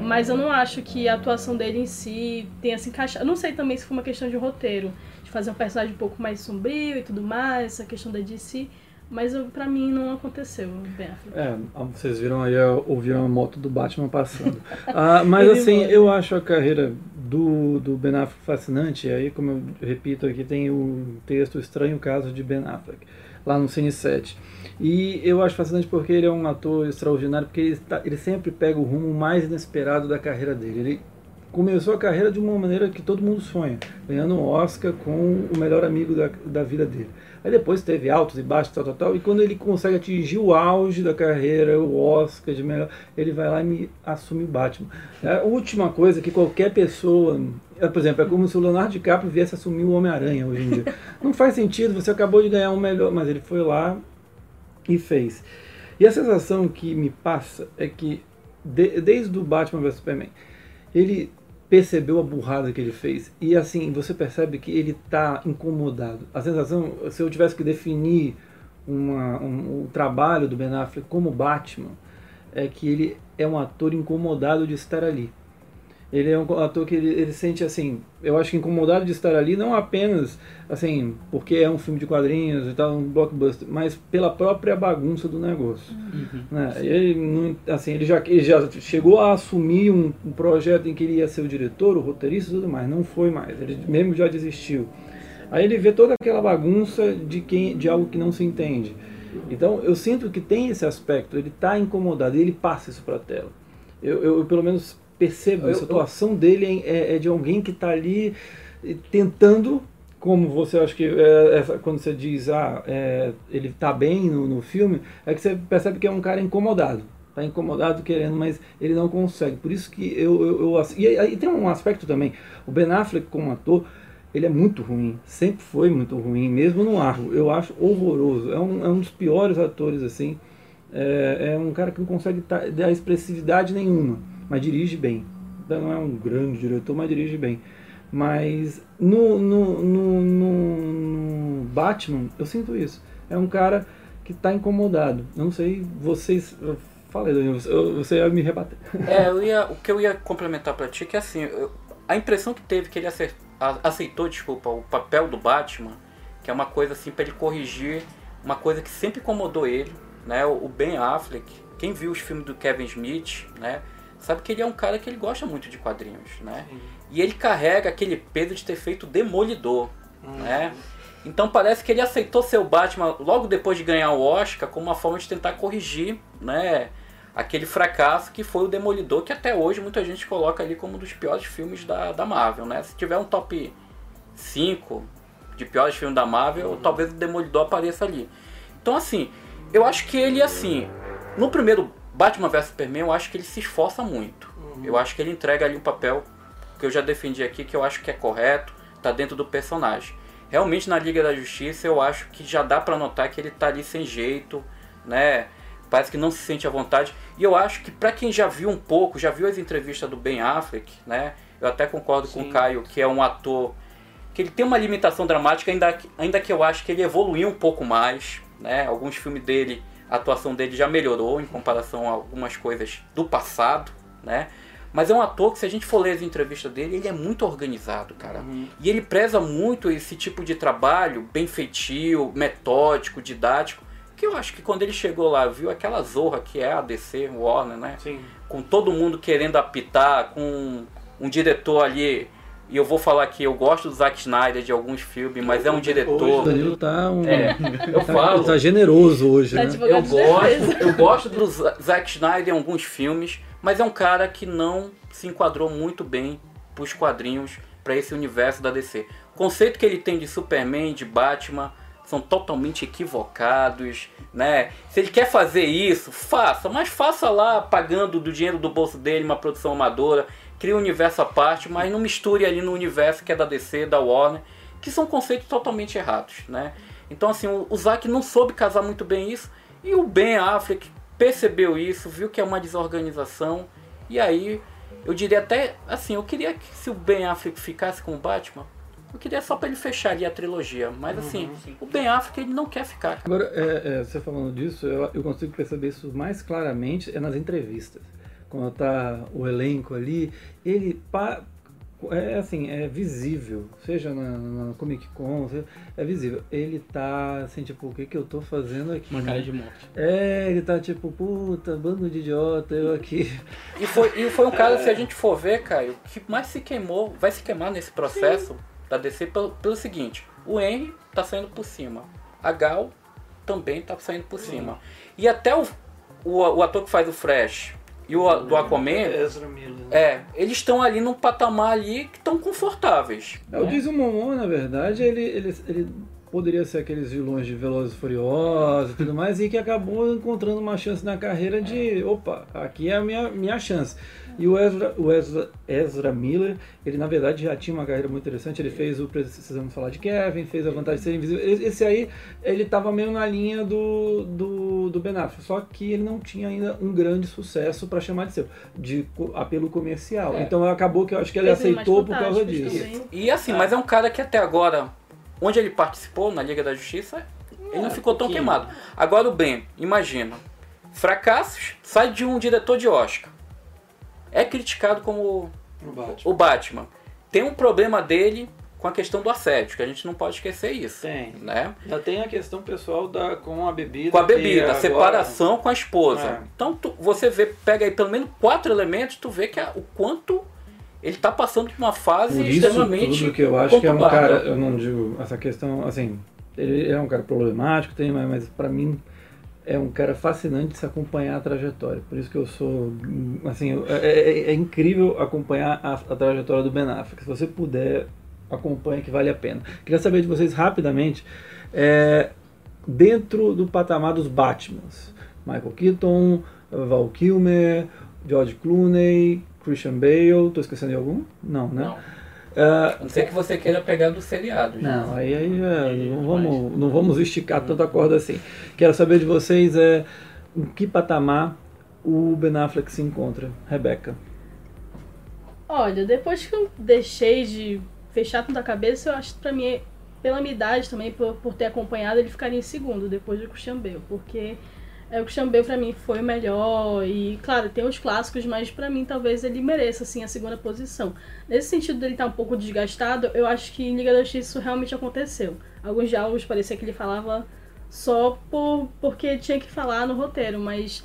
mas eu não acho que a atuação dele em si tenha se encaixado. Não sei também se foi uma questão de roteiro de fazer um personagem um pouco mais sombrio e tudo mais, essa questão da DC. Mas para mim não aconteceu, Ben É, vocês viram aí, ouviram a moto do Batman passando. ah, mas assim, eu acho a carreira do, do Ben Affleck fascinante. E aí, como eu repito aqui, tem o texto Estranho Caso de Ben Affleck, lá no Cine 7. E eu acho fascinante porque ele é um ator extraordinário, porque ele, tá, ele sempre pega o rumo mais inesperado da carreira dele. Ele começou a carreira de uma maneira que todo mundo sonha, ganhando um Oscar com o melhor amigo da, da vida dele. Aí depois teve altos e baixos, tal, tal, tal, e quando ele consegue atingir o auge da carreira, o Oscar de melhor, ele vai lá e me assume o Batman. É a última coisa que qualquer pessoa, é, por exemplo, é como se o Leonardo DiCaprio viesse assumir o Homem-Aranha hoje em dia. Não faz sentido, você acabou de ganhar um melhor, mas ele foi lá e fez. E a sensação que me passa é que, de, desde o Batman vs Superman, ele percebeu a burrada que ele fez. E assim, você percebe que ele está incomodado. A sensação, se eu tivesse que definir uma, um, o trabalho do Ben Affleck como Batman, é que ele é um ator incomodado de estar ali. Ele é um ator que ele, ele sente assim, eu acho que incomodado de estar ali não apenas assim, porque é um filme de quadrinhos e tal, um blockbuster, mas pela própria bagunça do negócio. Uhum. Né? Ele, assim, ele já, ele já chegou a assumir um, um, projeto em que ele ia ser o diretor, o roteirista e tudo mais, não foi mais, ele mesmo já desistiu. Aí ele vê toda aquela bagunça de, quem, de algo que não se entende. Então eu sinto que tem esse aspecto, ele está incomodado e ele passa isso para a tela. Eu, eu, eu, pelo menos percebo eu, a situação dele é, é, de alguém que está ali tentando, como você acha que é, quando você diz ah, é, ele está bem no, no filme, é que você percebe que é um cara incomodado está incomodado querendo, mas ele não consegue. Por isso que eu. eu, eu e, e, tem um aspecto também: o Ben Affleck, como ator, ele é muito ruim. Sempre foi muito ruim, mesmo no arco. Eu acho horroroso. É um, é um dos piores atores, assim. É, é um cara que não consegue dar expressividade nenhuma mas dirige bem. Não é um grande diretor, mas dirige bem. Mas no, no, no, no, Batman, eu sinto isso. É um cara que está incomodado. Não sei, vocês. Falei, Daniel, você ia me rebater. É, eu ia, o que eu ia complementar para ti é que assim, eu, a impressão que teve que ele aceitou, desculpa, o papel do Batman, que é uma coisa assim para ele corrigir uma coisa que sempre incomodou ele, né? O Ben Affleck, quem viu os filmes do Kevin Smith, né? Sabe que ele é um cara que ele gosta muito de quadrinhos, né? E ele carrega aquele peso de ter feito Demolidor, né? Então parece que ele aceitou ser o Batman logo depois de ganhar o Oscar como uma forma de tentar corrigir, né? Aquele fracasso que foi o Demolidor, que até hoje muita gente coloca ali como um dos piores filmes da, da Marvel, né? Se tiver um top 5 de piores filmes da Marvel, uhum. talvez o Demolidor apareça ali. Então assim, eu acho que ele assim, no primeiro Batman vs Superman, eu acho que ele se esforça muito. Uhum. Eu acho que ele entrega ali um papel que eu já defendi aqui, que eu acho que é correto, tá dentro do personagem. Realmente na Liga da Justiça eu acho que já dá para notar que ele tá ali sem jeito, né? Parece que não se sente à vontade. E eu acho que para quem já viu um pouco, já viu as entrevistas do Ben Affleck, né? Eu até concordo Sim. com o Caio que é um ator que ele tem uma limitação dramática, ainda que, ainda que eu acho que ele evoluiu um pouco mais, né? Alguns filmes dele, a atuação dele já melhorou em comparação a algumas coisas do passado, né? Mas é um ator que, se a gente for ler as entrevistas dele, ele é muito organizado, cara. Uhum. E ele preza muito esse tipo de trabalho bem feitio, metódico, didático. Que eu acho que quando ele chegou lá, viu aquela zorra que é a DC, Warner, né? Sim. Com todo mundo querendo apitar, com um diretor ali e eu vou falar que eu gosto do Zack Snyder de alguns filmes, mas é um diretor. Hoje, o Danilo tá um. É, eu tá, falo. Tá generoso hoje, tá né? Eu gosto, eu gosto do Zack Snyder em alguns filmes, mas é um cara que não se enquadrou muito bem para os quadrinhos, para esse universo da DC. O conceito que ele tem de Superman, de Batman, são totalmente equivocados, né? Se ele quer fazer isso, faça, mas faça lá pagando do dinheiro do bolso dele uma produção amadora, crie um universo à parte, mas não misture ali no universo que é da DC, da Warner, que são conceitos totalmente errados, né? Então assim, o, o Zack não soube casar muito bem isso e o Ben Affleck percebeu isso, viu que é uma desorganização e aí eu diria até assim, eu queria que se o Ben Affleck ficasse com o Batman, eu queria só para ele fechar ali a trilogia, mas uhum, assim, sim. o Ben Affleck ele não quer ficar. Agora, é, é, você falando disso, eu, eu consigo perceber isso mais claramente é nas entrevistas. Quando tá o elenco ali, ele é assim, é visível, seja na, na Comic Con, é visível. Ele tá assim, tipo, o que que eu tô fazendo aqui? Uma cara de morte. É, ele tá tipo, puta, bando de idiota, eu aqui. E foi, e foi um cara, é. se a gente for ver, Caio, que mais se queimou, vai se queimar nesse processo Sim. da DC pelo, pelo seguinte, o Henry tá saindo por cima, a Gal também tá saindo por Sim. cima. E até o, o, o ator que faz o Flash, e o do Aquaman, é, eles estão ali num patamar ali que estão confortáveis. É, né? O Jason Momoa, na verdade, ele, ele, ele poderia ser aqueles vilões de Velozes e Furiosos e tudo mais, e que acabou encontrando uma chance na carreira de, opa, aqui é a minha, minha chance. E o Ezra, o Ezra, Ezra Miller, ele na verdade já tinha uma carreira muito interessante, ele fez o Precisamos Falar de Kevin, fez A Vantagem de Ser Invisível. Esse aí, ele estava meio na linha do, do, do Ben Affleck, só que ele não tinha ainda um grande sucesso para chamar de seu, de apelo comercial. É. Então acabou que eu acho que ele aceitou por causa disso. E assim, mas é um cara que até agora, onde ele participou, na Liga da Justiça, ele não é, ficou tão queimado. Agora o Ben, imagina, fracassos, sai de um diretor de Oscar é criticado como o Batman. o Batman. Tem um problema dele com a questão do assédio, que a gente não pode esquecer isso. Tem. Né? Ainda tem a questão pessoal da, com a bebida. Com a bebida, a separação com a esposa. É. Então tu, você vê, pega aí pelo menos quatro elementos, tu vê que a, o quanto ele está passando por uma fase por isso extremamente. Tudo que eu acho que é um cara, eu não digo essa questão, assim, ele é um cara problemático, tem, mas, mas para mim é um cara fascinante se acompanhar a trajetória. Por isso que eu sou. Assim, é, é, é incrível acompanhar a, a, trajetória do Ben Affleck. Se você puder, acompanhe que vale a pena. Queria saber de vocês rapidamente, é, dentro do patamar dos Batmans: Michael Keaton, Val Kilmer, George Clooney, Christian Bale. Estou esquecendo de algum? Não, né? Não. Uh, não sei que você queira pegar do seriado. Não, aí, aí é, não, vamos, não vamos esticar tanta corda assim. Quero saber de vocês é, em que patamar o Ben Affleck se encontra. Rebeca. Olha, depois que eu deixei de fechar tanta cabeça, eu acho que pra mim, pela minha idade também, por, por ter acompanhado, ele ficaria em segundo, depois do Christian Bale. Porque é, o Christian Bale pra mim foi o melhor e, claro, tem os clássicos, mas para mim talvez ele mereça, assim, a segunda posição. Nesse sentido dele estar tá um pouco desgastado, eu acho que em Liga da Justiça isso realmente aconteceu. Alguns diálogos parecia que ele falava só por porque tinha que falar no roteiro, mas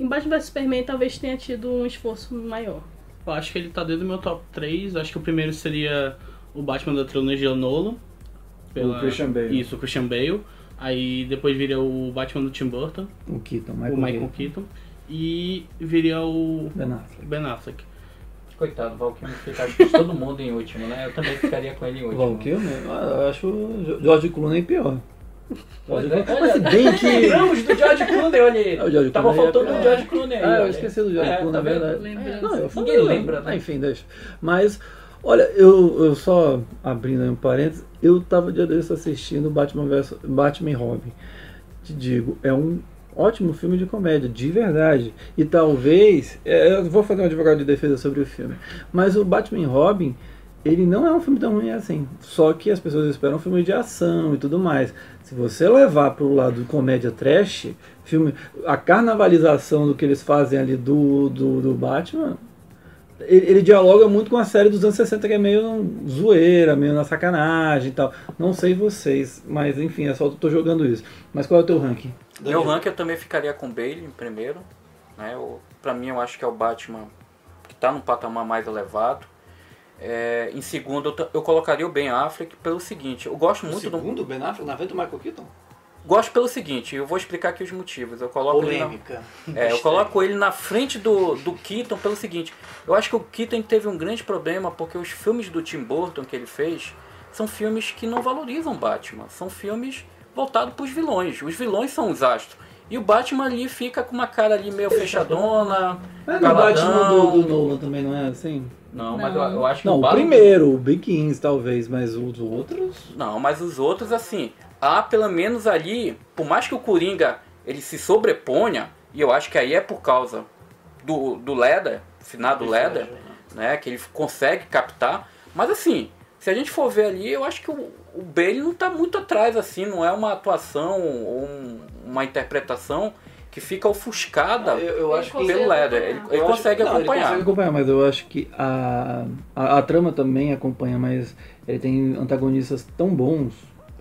em Batman vs Superman talvez tenha tido um esforço maior. Eu acho que ele tá dentro do meu top 3. Acho que o primeiro seria o Batman da trilogia Nolan. O Christian Bale. Isso, o Christian Bale. Aí depois viria o Batman do Tim Burton, O Keaton, Michael, o Michael Keaton. E viria o Ben Affleck. Ben Affleck. Coitado, o Val Kilmer fica acho que todo mundo em último, né? Eu também ficaria com ele em último. Val Kilmer? Ah, Eu acho o George Clooney pior. Pois é, Mas se bem que... Lembramos do George Clooney, olha aí. Ah, o George Tava Clooney é faltando o George Clooney aí. Ah, eu esqueci do George É, Clooney, tá na vendo? verdade. Não, eu Ninguém falei, lembra, né? Enfim, deixa. Mas, olha, eu, eu só abrindo aí um parênteses, eu tava dia desse assistindo Batman vs Batman Robin. Te digo, é um ótimo filme de comédia, de verdade. E talvez, é, eu vou fazer um advogado de defesa sobre o filme, mas o Batman Robin, ele não é um filme tão ruim assim. Só que as pessoas esperam um filme de ação e tudo mais. Se você levar pro lado comédia trash, filme, a carnavalização do que eles fazem ali do, do, do Batman, ele, ele dialoga muito com a série dos anos 60, que é meio zoeira, meio na sacanagem e tal. Não sei vocês, mas enfim, é só eu tô jogando isso. Mas qual é o teu ranking? Meu ranking eu também ficaria com Bale em primeiro. Né? O, pra mim eu acho que é o Batman que tá num patamar mais elevado. É, em segundo eu, eu colocaria o Ben Affleck pelo seguinte, eu gosto muito do. segundo, Ben Affleck, na frente do Michael Keaton? Gosto pelo seguinte, eu vou explicar aqui os motivos. Eu coloco ele na- Polêmica. É, eu coloco ele na frente do, do Keaton pelo seguinte. Eu acho que o Keaton teve um grande problema porque os filmes do Tim Burton que ele fez são filmes que não valorizam Batman. São filmes voltados para os vilões. Os vilões são os astros. E o Batman ali fica com uma cara ali meio fechadona, Mas no caladão. Batman do, do Nolan também não é assim? Não, mas eu, eu acho que Não, o o Batman... primeiro, o Begins talvez, mas os outros... Não, mas os outros, assim, há pelo menos ali, por mais que o Coringa ele se sobreponha, e eu acho que aí é por causa do, do Leder, finado Leder, né, que ele consegue captar, mas assim, se a gente for ver ali, eu acho que o, o Bale não tá muito atrás, assim, não é uma atuação ou um- uma interpretação que fica ofuscada Eu, eu acho que... pelo Leder. Ele, acompanhar. ele consegue não, Ele acompanhar. consegue acompanhar, mas eu acho que a, a, a trama também acompanha, mas ele tem antagonistas tão bons,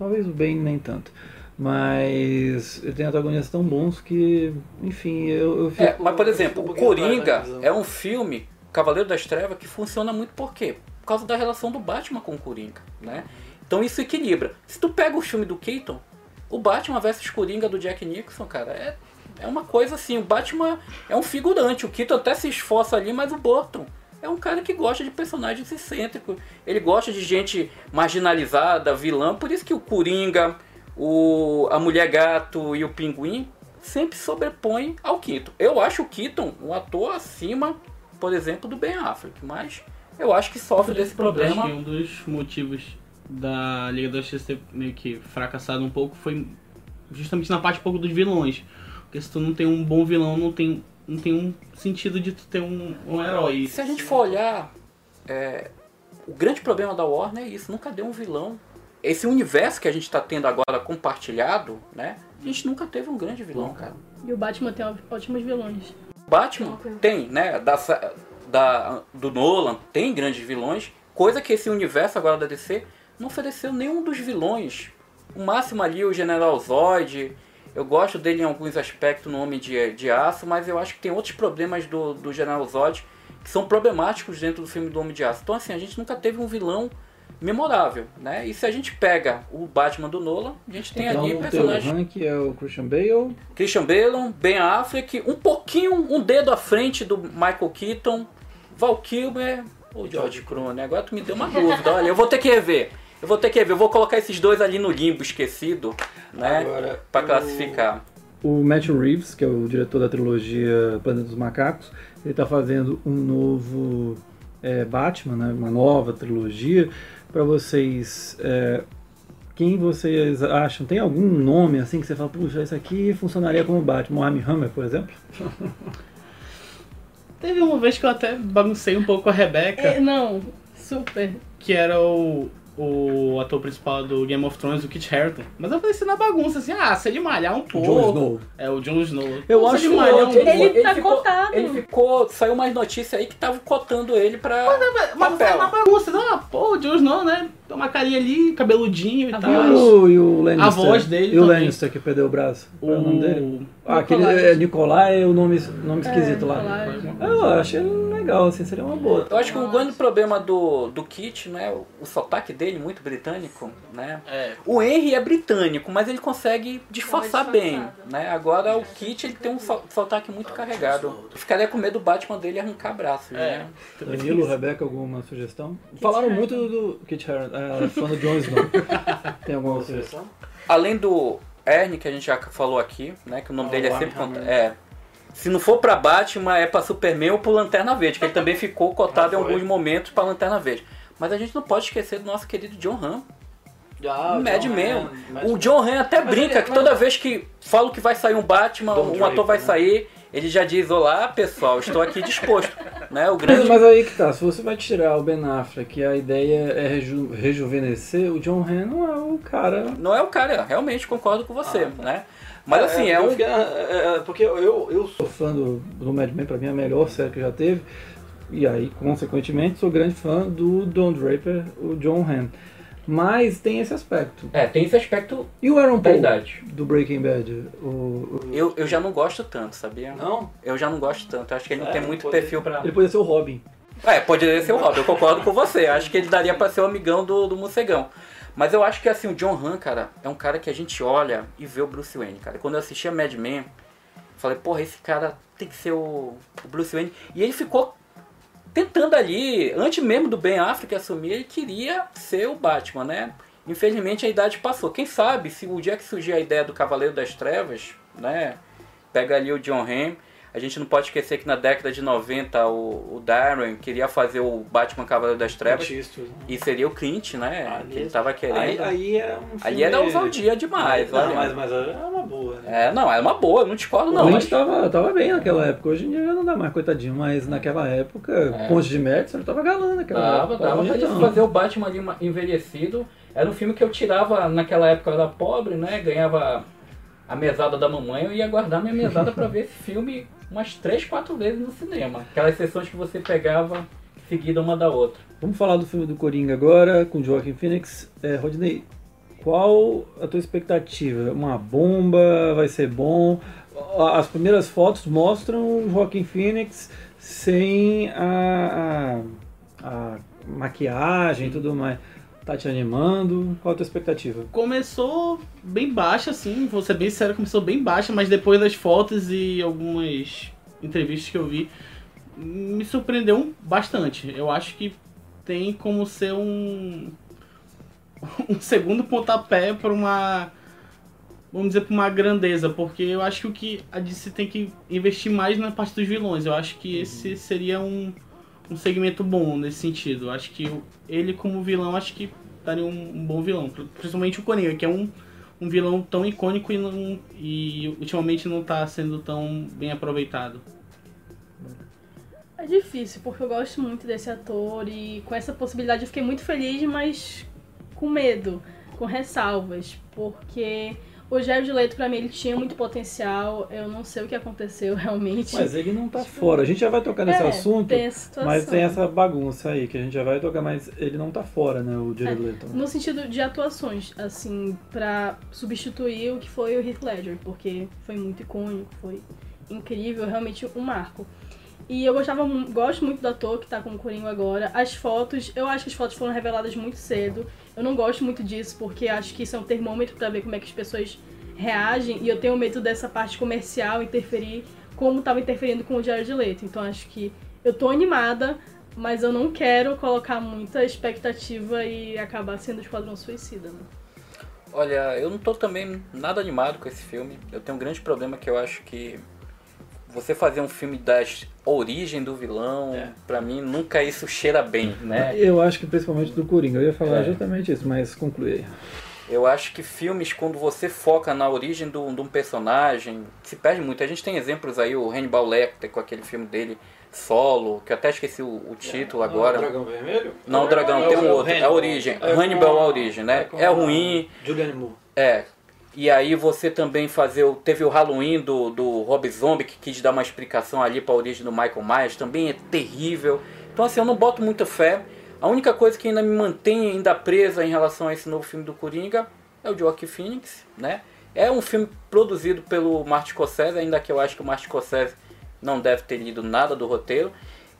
talvez o Ben nem tanto, mas ele tem antagonistas tão bons que, enfim, eu, eu fico... É, mas por exemplo, eu o um atrás Coringa é um filme, Cavaleiro das Trevas, que funciona muito por quê? Por causa da relação do Batman com o Coringa, né? Então isso equilibra. Se tu pega o filme do Keaton, o Batman versus Coringa do Jack Nicholson, cara, é, é uma coisa assim, o Batman é um figurante, o Keaton até se esforça ali, mas o Burton é um cara que gosta de personagens excêntricos. Ele gosta de gente marginalizada, vilã, por isso que o Coringa, o, a Mulher Gato e o Pinguim sempre sobrepõem ao Keaton. Eu acho o Keaton um ator acima, por exemplo, do Ben Affleck, mas eu acho que sofre desse problema. um dos motivos da Liga da Justiça ter meio que fracassado um pouco foi justamente na parte um pouco dos vilões. Porque se tu não tem um bom vilão, não tem, não tem um sentido de tu ter um, um herói. Se a gente for olhar, é, o grande problema da Warner é isso, nunca deu um vilão. Esse universo que a gente está tendo agora compartilhado, né? A gente nunca teve um grande vilão, cara. E o Batman tem ótimos vilões. Batman tem, né? Da, da, do Nolan tem grandes vilões, coisa que esse universo agora da DC não ofereceu nenhum dos vilões. O máximo ali o General Zod. Eu gosto dele em alguns aspectos no Homem de, de Aço, mas eu acho que tem outros problemas do, do General Zod que são problemáticos dentro do filme do Homem de Aço. Então assim, a gente nunca teve um vilão memorável, né? E se a gente pega o Batman do Nolan, a gente tem Então, ali personagens rank é o Christian Bale, Christian Bale, Ben Affleck, um pouquinho, um dedo à frente do Michael Keaton, Val Kilmer ou George Clooney. Agora tu me deu uma dúvida. Olha, eu vou ter que rever. Eu vou ter que rever. Eu vou colocar esses dois ali no limbo esquecido, né? Agora, Pra o- classificar. O Matthew Reeves, que é o diretor da trilogia Planeta dos Macacos, ele está fazendo um novo é, Batman, né, uma nova trilogia. Para vocês, é, quem vocês acham? Tem algum nome assim que você fala, puxa, isso aqui funcionaria como Batman? O Armie Hammer, por exemplo? Teve uma vez que eu até baguncei um pouco a Rebeca, É, não, super. que era o, o ator principal do Game of Thrones, o Kit Harington. Mas eu falei assim na bagunça, assim, ah, se ele malhar um pouco. Jon Snow. É, o Jon Snow. Eu se acho ele malhar um outro- pouco. Ele tá ficou, cotado. Ele ficou. Saiu umas notícias aí que estavam cotando ele pra. Mas papel. tá na bagunça, ah, pô, o Jon Snow, né? Tem uma carinha ali, cabeludinho e A E tal. voz. o, e o Lannister? A voz dele E o também. Lannister que perdeu o braço. Qual é o nome dele? O... Ah, aquele Nicolai. é Nicolai é o nome, nome esquisito É, lá. Nicolai. Eu achei legal, assim, seria uma boa. Eu acho que o grande problema do, do Kit, né? O, o sotaque dele, muito britânico, né? É, O Henry é britânico, mas ele consegue disfarçar bem, né? Agora o Kit ele tem um so- sotaque muito carregado. Eu ficaria com medo do Batman dele arrancar braços, É. né? Danilo, Rebeca, alguma sugestão? Falaram muito do, do Kit Harington, é, fã do Jon Snow. Tem alguma sugestão? Além do Ernie, que a gente já falou aqui, né? Que o nome Ah, dele o é sempre... Armie cont- Hammer. É, se não for pra Batman, é pra Superman ou pro Lanterna Verde, que ele também ficou cotado em Ah, foi. alguns momentos pra Lanterna Verde. Mas a gente não pode esquecer do nosso querido John Hamm. Ah, Mad Men. O. John Hamm até Mas brinca ele- que mas- toda vez que falo que vai sair um Batman, Don um ator vai né? sair, ele já diz, olá pessoal, estou aqui disposto. Né? O Mas, grande... mas aí que tá, se você vai tirar o Ben Affleck e a ideia é reju- rejuvenescer, o John Hamm não é o cara... Não é o cara, realmente concordo com você, né? Mas assim, é, eu um... fiquei, é, é, porque eu, eu Sou fã do, do Mad Men, pra mim é a melhor série que já teve. E aí, consequentemente, sou grande fã do Don Draper, o John Hamm. Mas tem esse aspecto. É, tem esse aspecto E o Aaron Paul, idade. do Breaking Bad? O, o- Eu, eu já não gosto tanto, sabia? Não? Eu já não gosto tanto. Eu acho que ele não É, tem muito poderia- perfil pra. Ele podia ser o Robin. É, poderia ser o Robin, eu concordo com você. Eu acho que ele daria pra ser o amigão do, do morcegão. Mas eu acho que assim, o John Hamm, cara, é um cara que a gente olha e vê o Bruce Wayne, cara. Quando eu assisti a Mad Men, falei, porra, esse cara tem que ser o, o Bruce Wayne. E ele ficou tentando ali, antes mesmo do Ben Affleck assumir, ele queria ser o Batman, né? Infelizmente a idade passou. Quem sabe se o dia que surgir a ideia do Cavaleiro das Trevas, né? Pega ali o John Hamm. A gente não pode esquecer que na década de 90 o, o Darren queria fazer o Batman Cavaleiro das Trevas. Né? E seria o Clint, né? Ah, que ele tava querendo. Aí, Ali, aí é um filme... era ousadia demais. Não, olha. mas, mas é uma boa, né? É, não, era uma boa, não discordo não. o Mas... Clint tava, tava bem naquela época. Hoje em dia já não dá mais, coitadinho. Mas naquela época, É. Ponte de Madison, ele tava galã naquela Dava, época. então. ele fazer o Batman ali envelhecido. Era um filme que eu tirava naquela época eu era pobre, né? Ganhava a mesada da mamãe, eu ia guardar minha mesada pra ver esse filme umas três, quatro vezes no cinema. Aquelas sessões que você pegava seguida uma da outra. Vamos falar do filme do Coringa agora, com Joaquin Phoenix. É, Rodney, qual a tua expectativa? Uma bomba? Vai ser bom? As primeiras fotos mostram o Joaquin Phoenix sem a, a, a maquiagem e tudo mais. Tá te animando? Qual a tua expectativa? Começou bem baixa, assim, vou ser bem sério, começou bem baixa, mas depois das fotos e algumas entrevistas que eu vi, me surpreendeu bastante. Eu acho que tem como ser um, um segundo pontapé para uma, vamos dizer, para uma grandeza, porque eu acho que o que a DC tem que investir mais na parte dos vilões. Eu acho que esse seria um, um segmento bom nesse sentido. Acho que ele como vilão, acho que daria um, um bom vilão. Principalmente o Coringa, que é um, um vilão tão icônico e, não, e ultimamente não está sendo tão bem aproveitado. É difícil, porque eu gosto muito desse ator e com essa possibilidade eu fiquei muito feliz, mas com medo, com ressalvas, porque o Jared Leto pra mim ele tinha muito potencial, eu não sei o que aconteceu realmente. Mas ele não tá fora. A gente já vai tocar nesse É, assunto, tem mas tem essa bagunça aí que a gente já vai tocar, mas ele não tá fora, né, o Jared Leto. No sentido de atuações, assim, pra substituir o que foi o Heath Ledger, porque foi muito icônico, foi incrível, realmente um marco. E eu gostava, gosto muito do ator que tá com o Coringa agora. As fotos, eu acho que as fotos foram reveladas muito cedo. Eu não gosto muito disso, porque acho que isso é um termômetro pra ver como é que as pessoas reagem. E eu tenho medo dessa parte comercial interferir como tava interferindo com o Jared Leto. Então acho que eu tô animada, mas eu não quero colocar muita expectativa e acabar sendo o Esquadrão Suicida, né? Olha, eu não tô também nada animado com esse filme. Eu tenho um grande problema que eu acho que você fazer um filme das origem do vilão, É. pra mim nunca isso cheira bem, né? Eu acho que principalmente do Coringa. Eu ia falar É. exatamente isso, mas conclui aí. Eu acho que filmes, quando você foca na origem do- de um personagem, se perde muito. A gente tem exemplos aí, o Hannibal Lecter com aquele filme dele, solo, que eu até esqueci o, o título Não, agora. Dragão Vermelho? Não, o Dragão, tem um É o outro. É a origem. É Hannibal é a origem, né? É a ruim. Julianne Moore. É. E aí você também fazer o. Teve o Halloween do, do Rob Zombie que quis dar uma explicação ali pra origem do Michael Myers, também é terrível. Então assim, eu não boto muita fé. A única coisa que ainda me mantém ainda presa em relação a esse novo filme do Coringa é o Joaquin Phoenix, né? É um filme produzido pelo Martin Scorsese, ainda que eu acho que o Martin Scorsese não deve ter lido nada do roteiro.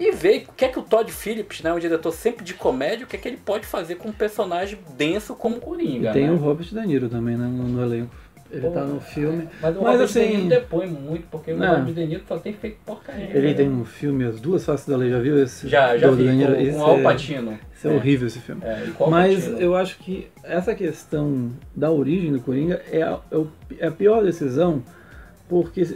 E ver o que é que o Todd Phillips, né, um diretor sempre de comédia, o que é que ele pode fazer com um personagem denso como o Coringa. E tem né? o Robert De Niro também, né, no, no elenco. Ele tá no filme. Mas o Mas, Robert assim, De Niro depõe muito, porque o É. Robert De Niro só tem feito porcaria. Ele tem um filme, As Duas Faces da Lei, já viu esse? Já, já vi, Niro? com, com Al é- Pacino. Esse é horrível esse filme. É, Mas Pacino. eu acho que essa questão da origem do Coringa é a, é é a pior decisão, porque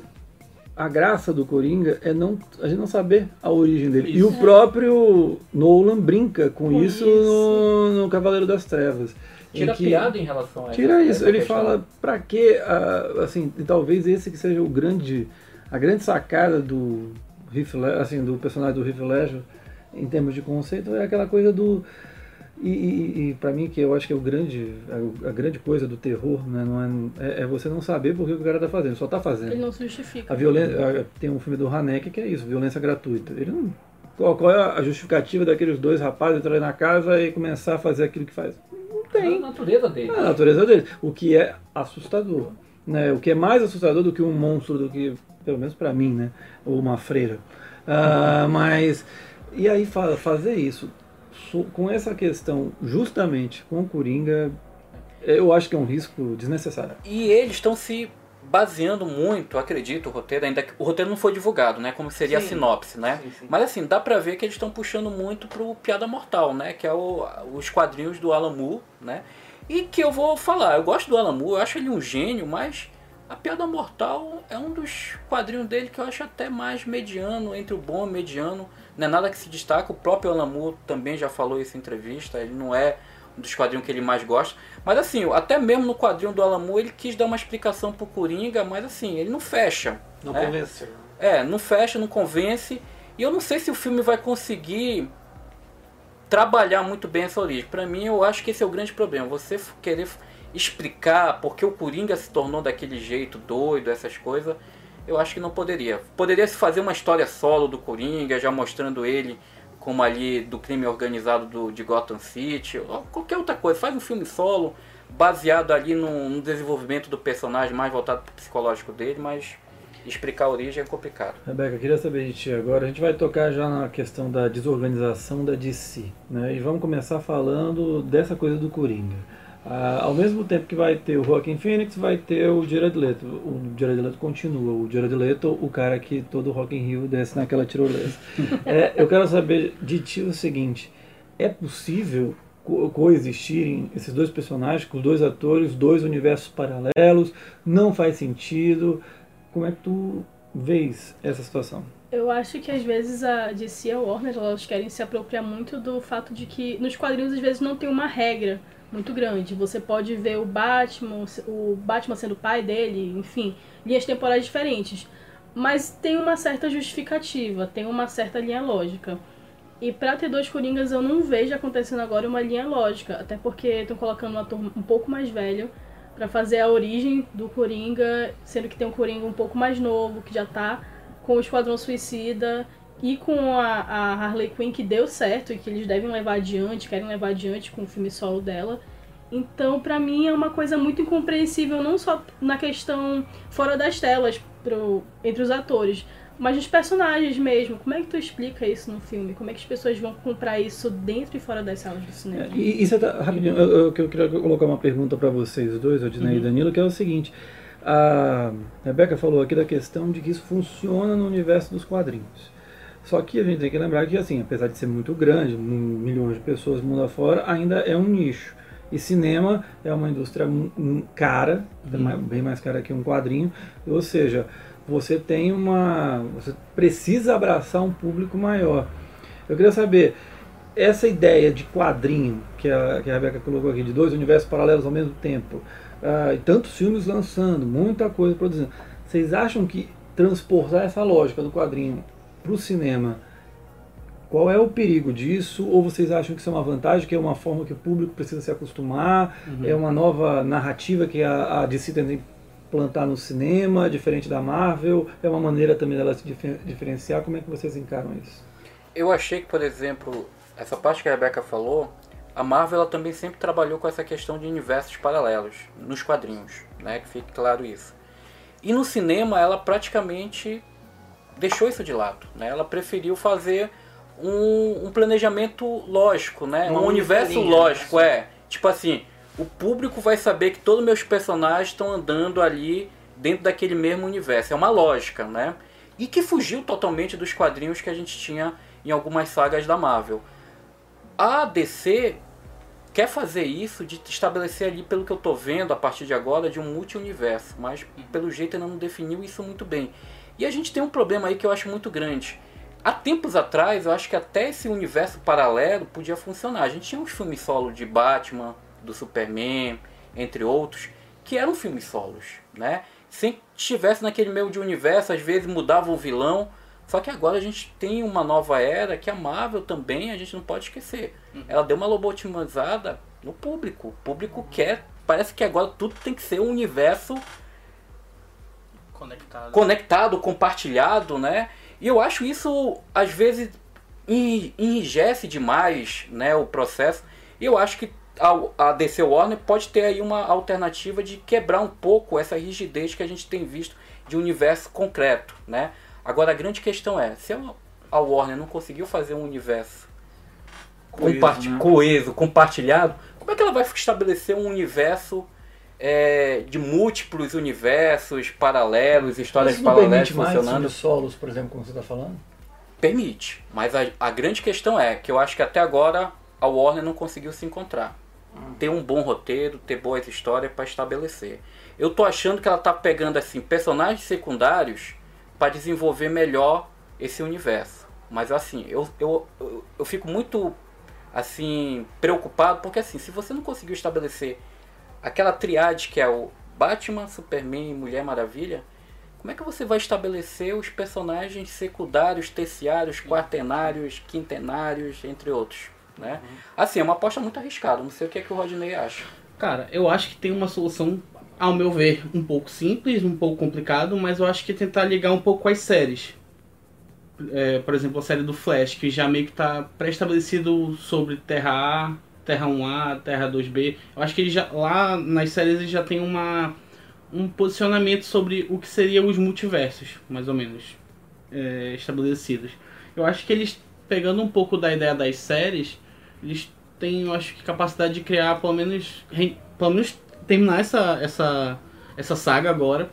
a graça do Coringa é não, a gente não saber a origem dele. E Isso. o próprio Nolan brinca com, Com isso, isso. No, no Cavaleiro das Trevas. Tira que- piada em relação a Tira essa- isso, essa ele questão. fala pra que assim, e talvez esse que seja o grande a grande sacada do assim, do personagem do Heath Ledger em termos de conceito é aquela coisa do e, e, e para mim que eu acho que é o grande a, a grande coisa do terror, né, não é, é, é você não saber por que o cara tá fazendo, só tá fazendo. Ele não se justifica. A violência, tem um filme do Haneke que é isso, violência gratuita. Ele não, qual, qual é a justificativa daqueles dois rapazes entrarem na casa e começar a fazer aquilo que faz? Não tem. É a natureza dele. É a natureza dele. O que é assustador. Né? O que é mais assustador do que um monstro, do que, pelo menos pra mim, né? Ou uma freira. Ah, mas. E aí fa- fazer isso so- com essa questão, justamente com o Coringa, eu acho que é um risco desnecessário. E eles estão se baseando muito, acredito, o roteiro, ainda que o roteiro não foi divulgado, né? Como seria Sim. a sinopse, né? Sim, sim. Mas assim, dá pra ver que eles estão puxando muito pro Piada Mortal, né? Que é o, os quadrinhos do Alan Moore, né? E que eu vou falar, eu gosto do Alan Moore, eu acho ele um gênio, mas a Piada Mortal é um dos quadrinhos dele que eu acho até mais mediano, entre o bom e o mediano. Não é nada que se destaca, o próprio Moore também já falou isso em entrevista, ele não é um dos quadrinhos que ele mais gosta. Mas assim, até mesmo no quadrinho do Moore ele quis dar uma explicação pro Coringa, mas assim, ele não fecha. Não né? convenceu. É, não fecha, não convence. E eu não sei se o filme vai conseguir trabalhar muito bem essa origem. Pra mim, eu acho que esse é o grande problema. Você querer explicar porque o Coringa se tornou daquele jeito doido, essas coisas, eu acho que não poderia. Poderia se fazer uma história solo do Coringa, já mostrando ele como ali do crime organizado do, de Gotham City, ou qualquer outra coisa. Faz um filme solo, baseado ali no, no desenvolvimento do personagem, mais voltado pro psicológico dele, mas explicar a origem é complicado. Rebeca, queria saber de ti agora. A gente vai tocar já na questão da desorganização da DC, né? E vamos começar falando dessa coisa do Coringa. Ah, ao mesmo tempo que vai ter o Joaquin Phoenix, vai ter o Jared Leto. O Jared Leto continua. O Jared Leto, o cara que todo Rock in Rio desce naquela tirolesa. É, eu quero saber de ti o seguinte: é possível co- coexistirem esses dois personagens, com os dois atores, dois universos paralelos? Não faz sentido? Como é que tu vês essa situação? Eu acho que às vezes a DC e a Warner elas querem se apropriar muito do fato de que nos quadrinhos às vezes não tem uma regra muito grande. Você pode ver o Batman, o Batman sendo pai dele, enfim, linhas temporais diferentes. Mas tem uma certa justificativa, tem uma certa linha lógica. E pra ter dois Coringas eu não vejo acontecendo agora uma linha lógica, até porque estão colocando um ator um pouco mais velho pra fazer a origem do Coringa, sendo que tem um Coringa um pouco mais novo, que já tá com o Esquadrão Suicida e com a, a Harley Quinn que deu certo e que eles devem levar adiante, querem levar adiante com o filme solo dela. Então, pra mim é uma coisa muito incompreensível, não só na questão fora das telas pro, entre os atores, mas nos personagens mesmo. Como é que tu explica isso no filme? Como é que as pessoas vão comprar isso dentro e fora das salas do cinema? E, e você tá, rapidinho, eu, eu, eu queria colocar uma pergunta para vocês dois, Odinei e Danilo, que é o seguinte. A Rebeca falou aqui da questão de que isso funciona no universo dos quadrinhos. Só que a gente tem que lembrar que, assim, apesar de ser muito grande, milhões de pessoas mundo afora, ainda é um nicho. E cinema é uma indústria cara, é mais- bem mais cara que um quadrinho. Ou seja, você tem uma. Você precisa abraçar um público maior. Eu queria saber, essa ideia de quadrinho que a, que a Rebeca colocou aqui, de dois universos paralelos ao mesmo tempo, ah, e tantos filmes lançando, muita coisa produzindo, vocês acham que transportar essa lógica do quadrinho para o cinema, qual é o perigo disso? Ou vocês acham que isso é uma vantagem, que é uma forma que o público precisa se acostumar? Uhum. É uma nova narrativa que a, a DC tenta implantar no cinema, diferente da Marvel? É uma maneira também dela se difer- diferenciar? Como é que vocês encaram isso? Eu achei que, por exemplo, essa parte que a Rebecca falou, a Marvel ela também sempre trabalhou com essa questão de universos paralelos nos quadrinhos, né? Que fique claro isso. E no cinema ela praticamente deixou isso de lado, né? Ela preferiu fazer um, um planejamento lógico, né? Uma um universo linha, lógico, né? é. Tipo assim, o público vai saber que todos os meus personagens estão andando ali dentro daquele mesmo universo. É uma lógica, né? E que fugiu totalmente dos quadrinhos que a gente tinha em algumas sagas da Marvel. A DC quer fazer isso de estabelecer ali, pelo que eu tô vendo a partir de agora, de um multi-universo, mas pelo jeito ainda não definiu isso muito bem. E a gente tem um problema aí que eu acho muito grande. Há tempos atrás, eu acho que até esse universo paralelo podia funcionar. A gente tinha uns filmes solo de Batman, do Superman, entre outros, que eram filmes solos, né? Sem que estivesse naquele meio de universo, às vezes mudava o vilão. Só que agora a gente tem uma nova era que a Marvel também, a gente não pode esquecer. Ela deu uma lobotomizada no público. O público quer, parece que agora tudo tem que ser um universo Conectado. conectado, compartilhado, né? E eu acho isso às vezes en- enrijece demais, né, o processo. E eu acho que a, a DC Warner pode ter aí uma alternativa de quebrar um pouco essa rigidez que a gente tem visto de universo concreto, né? Agora a grande questão é, se a, Warner não conseguiu fazer um universo Coeso, comparti- né? coeso, compartilhado, como é que ela vai estabelecer um universo é, de múltiplos universos paralelos, histórias paralelas mais funcionando? filmes solos, por exemplo, como você está falando? Permite, mas a, a grande questão é que eu acho que até agora a Warner não conseguiu se encontrar. Ter um bom roteiro, ter boas histórias para estabelecer. Eu tô achando que ela tá pegando assim personagens secundários para desenvolver melhor esse universo. Mas assim, eu, eu, eu, eu fico muito assim preocupado porque assim, se você não conseguiu estabelecer aquela triade que é o Batman, Superman e Mulher Maravilha, como é que você vai estabelecer os personagens secundários, terciários, quartenários, quintenários, entre outros? Né? Assim, é uma aposta muito arriscada. Não sei o que, é que o Rodney acha. Cara, eu acho que tem uma solução, ao meu ver, um pouco simples, um pouco complicado, mas eu acho que é tentar ligar um pouco com as séries. É, por exemplo, a série do Flash, que já meio que tá pré-estabelecido sobre Terra A, Terra 1A, Terra 2B. Eu acho que ele já, lá nas séries ele já tem uma, um posicionamento sobre o que seriam os multiversos, mais ou menos, é, estabelecidos. Eu acho que eles, pegando um pouco da ideia das séries, eles têm, eu acho que, capacidade de criar, pelo menos, re- pelo menos terminar essa, essa, essa saga agora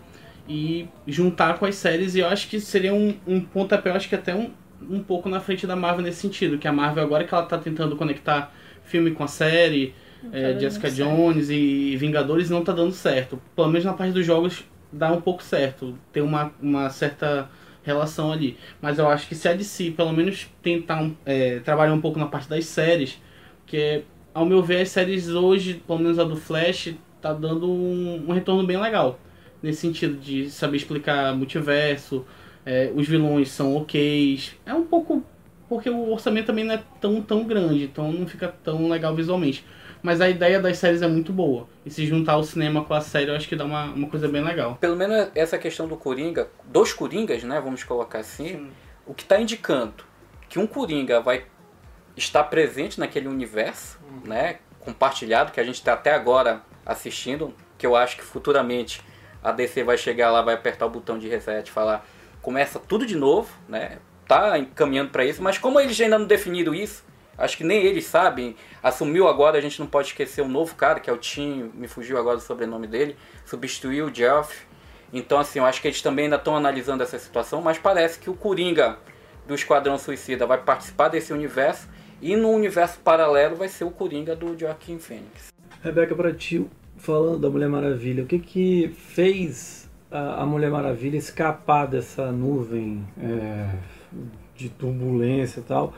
e juntar com as séries. E eu acho que seria um, um pontapé, eu acho que até um, um pouco na frente da Marvel nesse sentido. Que a Marvel, agora que ela tá tentando conectar filme com a série, tá é, dando Jessica certo. Jones e Vingadores, não tá dando certo. Pelo menos na parte dos jogos dá um pouco certo. Tem uma, uma certa relação ali. Mas eu acho que se a DC pelo menos tentar um, é, trabalhar um pouco na parte das séries, que ao meu ver as séries hoje, pelo menos a do Flash, tá dando um, um retorno bem legal. Nesse sentido de saber explicar multiverso, é, os vilões são ok. É um pouco. Porque o orçamento também não é tão, tão grande, então não fica tão legal visualmente. Mas a ideia das séries é muito boa. E se juntar o cinema com a série, eu acho que dá uma, uma coisa bem legal. Pelo menos essa questão do Coringa, dos Coringas, né? Vamos colocar assim. Sim. O que está indicando que um Coringa vai estar presente naquele universo, né? Compartilhado, que a gente está até agora assistindo, que eu acho que futuramente a DC vai chegar lá, vai apertar o botão de reset e falar começa tudo de novo, né? Tá encaminhando para isso, mas como eles ainda não definiram isso, acho que nem eles sabem. Assumiu agora, a gente não pode esquecer um novo cara, que é o Tim, me fugiu agora o sobrenome dele, substituiu o Jeff. Então, assim, eu acho que eles também ainda estão analisando essa situação, mas parece que o Coringa do Esquadrão Suicida vai participar desse universo e no universo paralelo vai ser o Coringa do Joaquim Phoenix. Rebeca, para ti, falando da Mulher Maravilha, o que que fez a Mulher Maravilha escapar dessa nuvem é, de turbulência e tal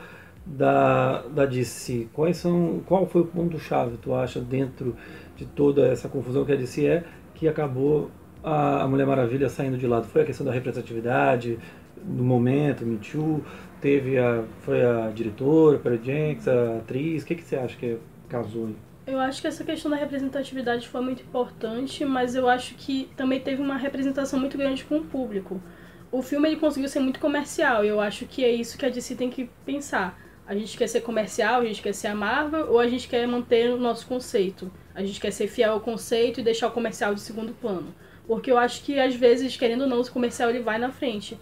da, da DC? Quais são, qual foi o ponto-chave, tu acha, dentro de toda essa confusão que a DC é, que acabou a, Mulher Maravilha saindo de lado? Foi a questão da representatividade, do momento, Me Too? Teve a, foi a diretora, Perry Jenks, a atriz? O que, que você acha que casou? aí? Eu acho que essa questão da representatividade foi muito importante, mas eu acho que também teve uma representação muito grande com o público. O filme ele conseguiu ser muito comercial e eu acho que é isso que a DC tem que pensar. A gente quer ser comercial, a gente quer ser a Marvel ou a gente quer manter o nosso conceito? A gente quer ser fiel ao conceito e deixar o comercial de segundo plano. Porque eu acho que às vezes, querendo ou não, o comercial ele vai na frente.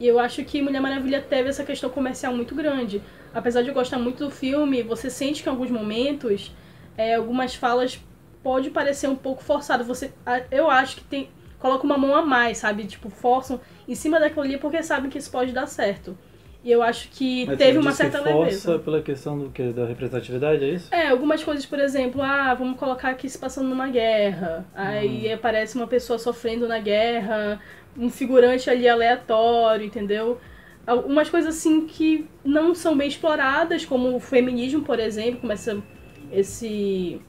E eu acho que Mulher Maravilha teve essa questão comercial muito grande. Apesar de eu gostar muito do filme, você sente que em alguns momentos é, algumas falas pode parecer um pouco forçado. Você, eu acho que tem coloca uma mão a mais, sabe? Tipo, forçam em cima daquilo ali porque sabem que isso pode dar certo. E eu acho que Mas teve uma certa força leveza. pela questão do que da representatividade, é isso? É, algumas coisas, por exemplo, ah, vamos colocar aqui se passando numa guerra. Aí Hum. aparece uma pessoa sofrendo na guerra, um figurante ali aleatório, entendeu? Algumas coisas assim que não são bem exploradas, como o feminismo, por exemplo, como essa, esse,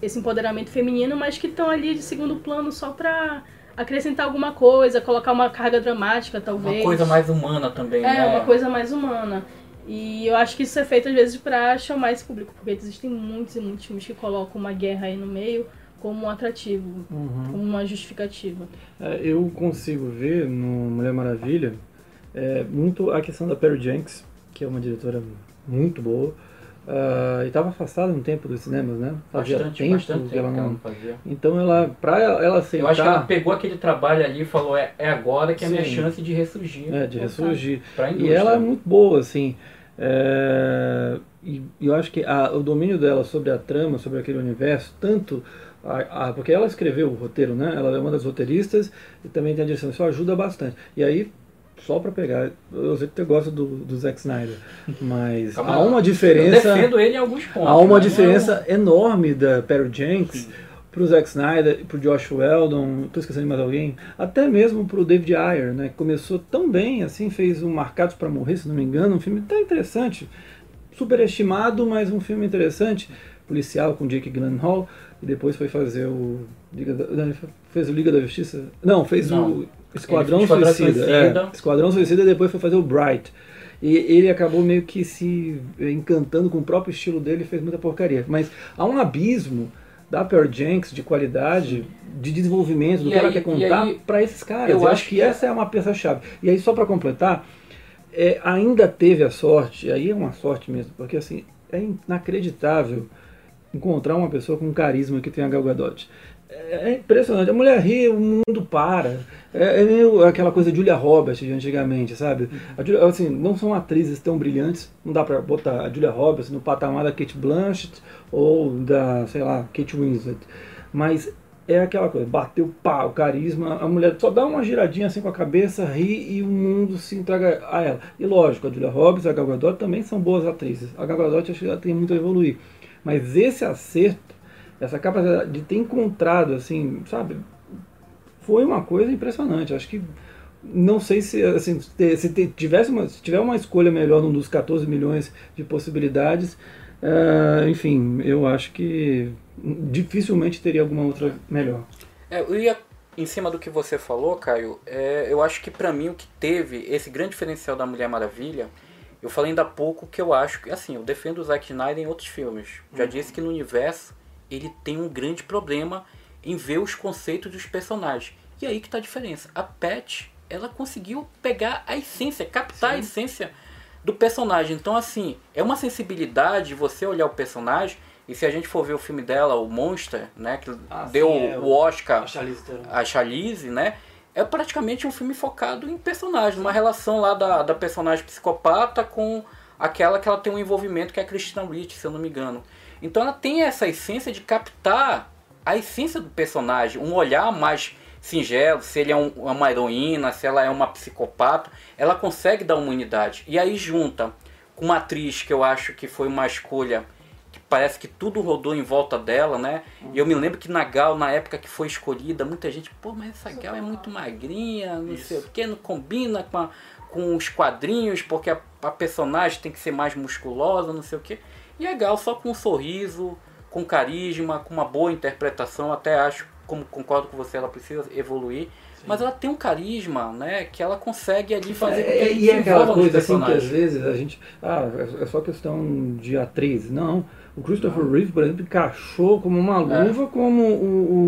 esse empoderamento feminino, mas que estão ali de segundo plano só pra acrescentar alguma coisa, colocar uma carga dramática, talvez. Uma coisa mais humana também, É, né? uma coisa mais humana. E eu acho que isso é feito às vezes pra chamar esse público, porque existem muitos e muitos filmes que colocam uma guerra aí no meio como um atrativo, como uma justificativa. É, eu consigo ver no Mulher Maravilha é, muito a questão da Perry Jenks, que é uma diretora muito boa, ah, e estava afastada um tempo dos cinemas, né? Fazia Bastante, tempo bastante que ela não... fazia. Então ela, pra ela ela aceitar... Eu acho que ela pegou aquele trabalho ali e falou, é, é agora que é a minha chance de ressurgir. É, de ressurgir. E ela é muito boa, assim. É, E e eu acho que a- o domínio dela sobre a trama, sobre aquele universo, tanto. A, a- porque ela escreveu o roteiro, né? Ela é uma das roteiristas e também tem a direção. Isso ajuda bastante. E aí, só pra pegar. Eu sei que você gosta do, do Zack Snyder, mas Calma há lá. uma Eu diferença. defendo ele em alguns pontos. Há uma né? diferença enorme da Perry Jenks pro Zack Snyder, pro Josh Weldon, tô esquecendo de mais alguém, até mesmo pro David Ayer, né, que começou tão bem, assim, fez um Marcados para Morrer, se não me engano, um filme tão interessante, superestimado, mas um filme interessante, policial com Jake Gyllenhaal, e depois foi fazer o Liga da, ele fez o Liga da Justiça, não, fez Não. o Esquadrão Esquadrão Suicida, Suicida. É, Esquadrão Suicida depois foi fazer o Bright. E ele acabou meio que se encantando com o próprio estilo dele e fez muita porcaria. Mas há um abismo da Pearl Jenks de qualidade, de desenvolvimento, do E que ela aí- quer e contar para esses caras. eu Eu, acho que, que- essa é uma peça-chave. E aí, só para completar, é, ainda teve a sorte, aí é uma sorte mesmo, porque assim, é inacreditável encontrar uma pessoa com carisma que tem a Gal Gadot. É é impressionante. A mulher ri, o mundo para. É, é meio aquela coisa Julia Roberts de antigamente, sabe? Julia- assim, não são atrizes tão brilhantes, não dá pra botar a Julia Roberts no patamar da Kate Blanchett ou da, sei lá, Kate Winslet. Mas é aquela coisa, bateu pá, o carisma, a mulher só dá uma giradinha assim com a cabeça, ri e o mundo se entrega a ela. E lógico, a Julia Roberts e a Gal Gadot também são boas atrizes. A Gal Gadot acho que ela tem muito a evoluir. Mas esse acerto, essa capacidade de ter encontrado, assim, sabe, foi uma coisa impressionante. Acho que não sei se assim, se tivesse uma, se tiver uma escolha melhor num dos 14 milhões de possibilidades, eh, enfim, eu acho que dificilmente teria alguma outra melhor. É, eu ia em cima do que você falou, Caio. é, eu acho que pra mim o que teve esse grande diferencial da Mulher Maravilha, eu falei ainda há pouco que eu acho que assim, eu defendo o Zack Snyder em outros filmes. Já disse que no universo ele tem um grande problema em ver os conceitos dos personagens. E aí que tá a diferença. A Pat, ela conseguiu pegar a essência, captar a essência do personagem. Então, assim, é uma sensibilidade você olhar o personagem. E se a gente for ver o filme dela, o Monster, né, que Ah, deu sim, é, o Oscar A Charlize a Charlize, né? É praticamente um filme focado em personagem, uma relação lá da, da personagem psicopata com aquela que ela tem um envolvimento que é a Christina Ricci, se eu não me engano. Então ela tem essa essência de captar a essência do personagem, um olhar mais singelo, se ele é um- uma heroína, se ela é uma psicopata, ela consegue dar uma unidade. E aí junta com uma atriz que eu acho que foi uma escolha que parece que tudo rodou em volta dela, né? E eu me lembro que na Gal, na época que foi escolhida, muita gente, pô, mas essa Gal é muito magrinha, não sei o que, não combina com, a- com os quadrinhos, porque a, a personagem tem que ser mais musculosa, não sei o que. E a Gal só com um sorriso, com carisma, com uma boa interpretação, até acho como concordo com você, ela precisa evoluir, mas ela tem um carisma, né, que ela consegue ali fazer que a É, e é aquela coisa assim que às vezes a gente. Ah, é- é só questão de atriz. Não. O Christopher Reeve, por exemplo, encaixou como uma É. luva como o, o,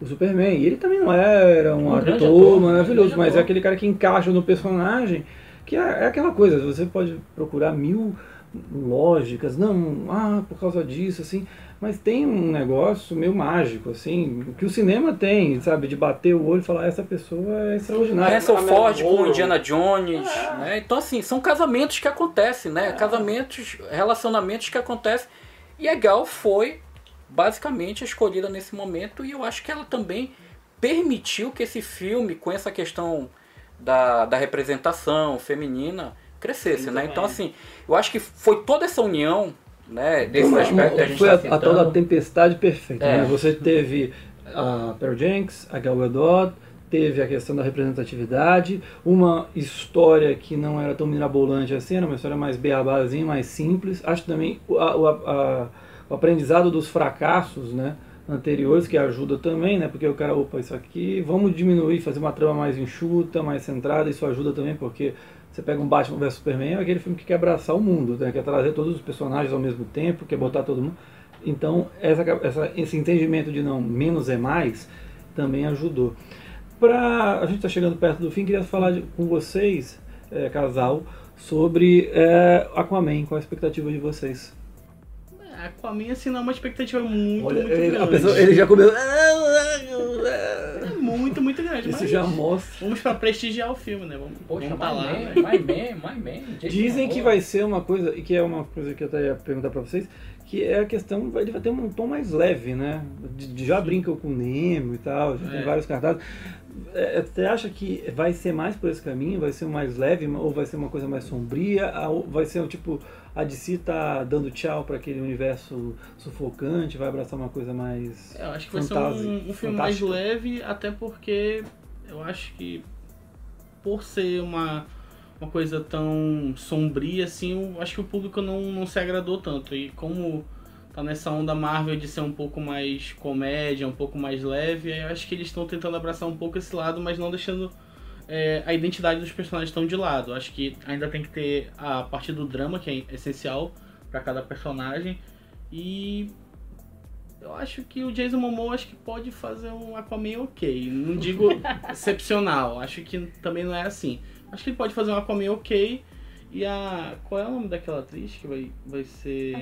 o, o Superman. E ele também não era um, Um ator ator, maravilhoso, mas ator. é aquele cara que encaixa no personagem. Que é, é aquela coisa, você pode procurar mil lógicas, não, ah, por causa disso, assim, mas tem um negócio meio mágico, assim, que o cinema tem, sabe, de bater o olho e falar, essa pessoa é extraordinária. Harrison a Ford com. Indiana Jones, né? Então assim, são casamentos que acontecem, né? Casamentos, relacionamentos que acontecem. E a Gal foi basicamente a escolhida nesse momento e eu acho que ela também permitiu que esse filme, com essa questão da, da representação feminina, crescesse, Sim, né? Então assim, eu acho que foi toda essa união, né? Desse Uma- aspecto que a gente foi tá a, a tal da tempestade perfeita. É. né? Você teve a Pearl Jenks, a Gal Gadot, teve a questão da representatividade, uma história que não era tão mirabolante assim, era uma história mais beabazinha, mais simples. Acho também o, a- a- o aprendizado dos fracassos, né? Anteriores que ajuda também, né? Porque o cara, opa, isso aqui, vamos diminuir, fazer uma trama mais enxuta, mais centrada, isso ajuda também porque você pega um Batman vs Superman, é aquele filme que quer abraçar o mundo, né? quer trazer todos os personagens ao mesmo tempo, quer botar todo mundo. Então, essa, essa- esse entendimento de não menos é mais também ajudou. Pra, a gente está chegando perto do fim, queria falar de- com vocês, é, casal, sobre é, Aquaman, qual a expectativa de vocês? É, Aquaman, assim, não é uma expectativa muito, Olha, muito ele, a grande. pessoa- ele já começou. É muito, muito grande. Isso mas já mostra. Vamos pra prestigiar o filme, né? Vamos, Poxa, vamos tá lá, bem, né? bem. Jason Dizem que vai ser uma coisa, e que é uma coisa que eu até ia perguntar pra vocês, que é a questão, vai- ele vai ter um tom mais leve, né? Já brincam com o Nemo e tal, já tem É. vários cartazes. É, Você acha que vai ser mais por esse caminho? Vai ser mais leve ou vai ser uma coisa mais sombria? Ou Vai ser tipo, a DC tá dando tchau pra aquele universo sufocante, vai abraçar uma coisa mais. Eu acho que vai ser um, um filme mais leve, até porque eu acho que por ser uma, uma coisa tão sombria assim, acho que o público não, não se agradou tanto. E como tá nessa onda Marvel de ser um pouco mais comédia, um pouco mais leve, eu acho que eles estão tentando abraçar um pouco esse lado, mas não deixando é, a identidade dos personagens tão de lado. Acho que ainda tem que ter a parte do drama, que é essencial para cada personagem. E eu acho que o Jason Momoa acho que pode fazer um Aquaman ok. Não digo excepcional. Acho que também não é assim. Acho que ele pode fazer um Aquaman ok. E a. Qual é o nome daquela atriz que vai, vai ser.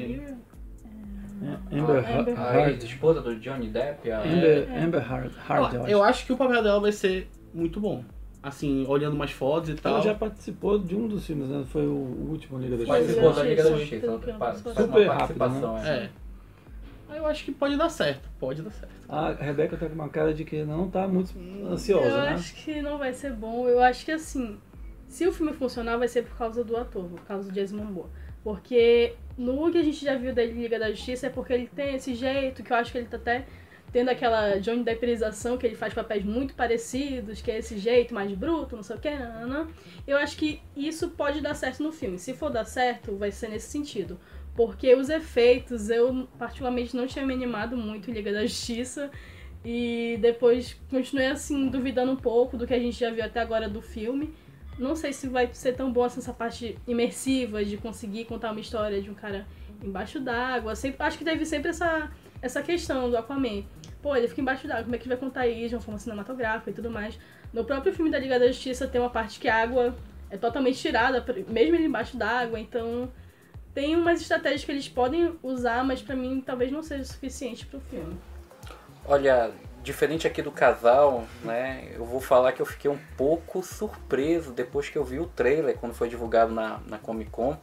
É, Amber, Ah, Amber A Hard. ex-esposa do Johnny Depp, a... Amber, Amber Hard, Hard, eu eu acho que o papel dela vai ser muito bom. Assim, olhando umas fotos e tal. Ela já participou de um dos filmes, né? Foi o último Liga da Justiça. participou da Liga da Justiça, eu Super rápido, participação, é. É. Aí Eu acho que pode dar certo. Pode dar certo. A Rebeca tá com uma cara de que não tá muito ansiosa, Eu né? acho que não vai ser bom. Eu acho que assim, se o filme funcionar, vai ser por causa do ator, por causa do Jason Momoa. Porque no que a gente já viu da Liga da Justiça é porque ele tem esse jeito, que eu acho que ele tá até tendo aquela Johnny Depperização, que ele faz papéis muito parecidos, que é esse jeito mais bruto, não sei o que, nananã. Eu acho que isso pode dar certo no filme. Se for dar certo, vai ser nesse sentido. Porque os efeitos, eu particularmente não tinha me animado muito em Liga da Justiça. E depois continuei assim, duvidando um pouco do que a gente já viu até agora do filme. Não sei se vai ser tão bom assim, essa parte imersiva de conseguir contar uma história de um cara embaixo d'água. Sempre, acho que teve sempre essa, essa questão do Aquaman. Pô, ele fica embaixo d'água, como é que vai contar isso de uma forma cinematográfica e tudo mais. No próprio filme da Liga da Justiça tem uma parte que a água é totalmente tirada, mesmo ele embaixo d'água, então tem umas estratégias que eles podem usar, mas pra mim talvez não seja suficiente pro filme. Olha, diferente aqui do casal, né? Eu vou falar que eu fiquei um pouco surpreso depois que eu vi o trailer quando foi divulgado na, na Comic Con.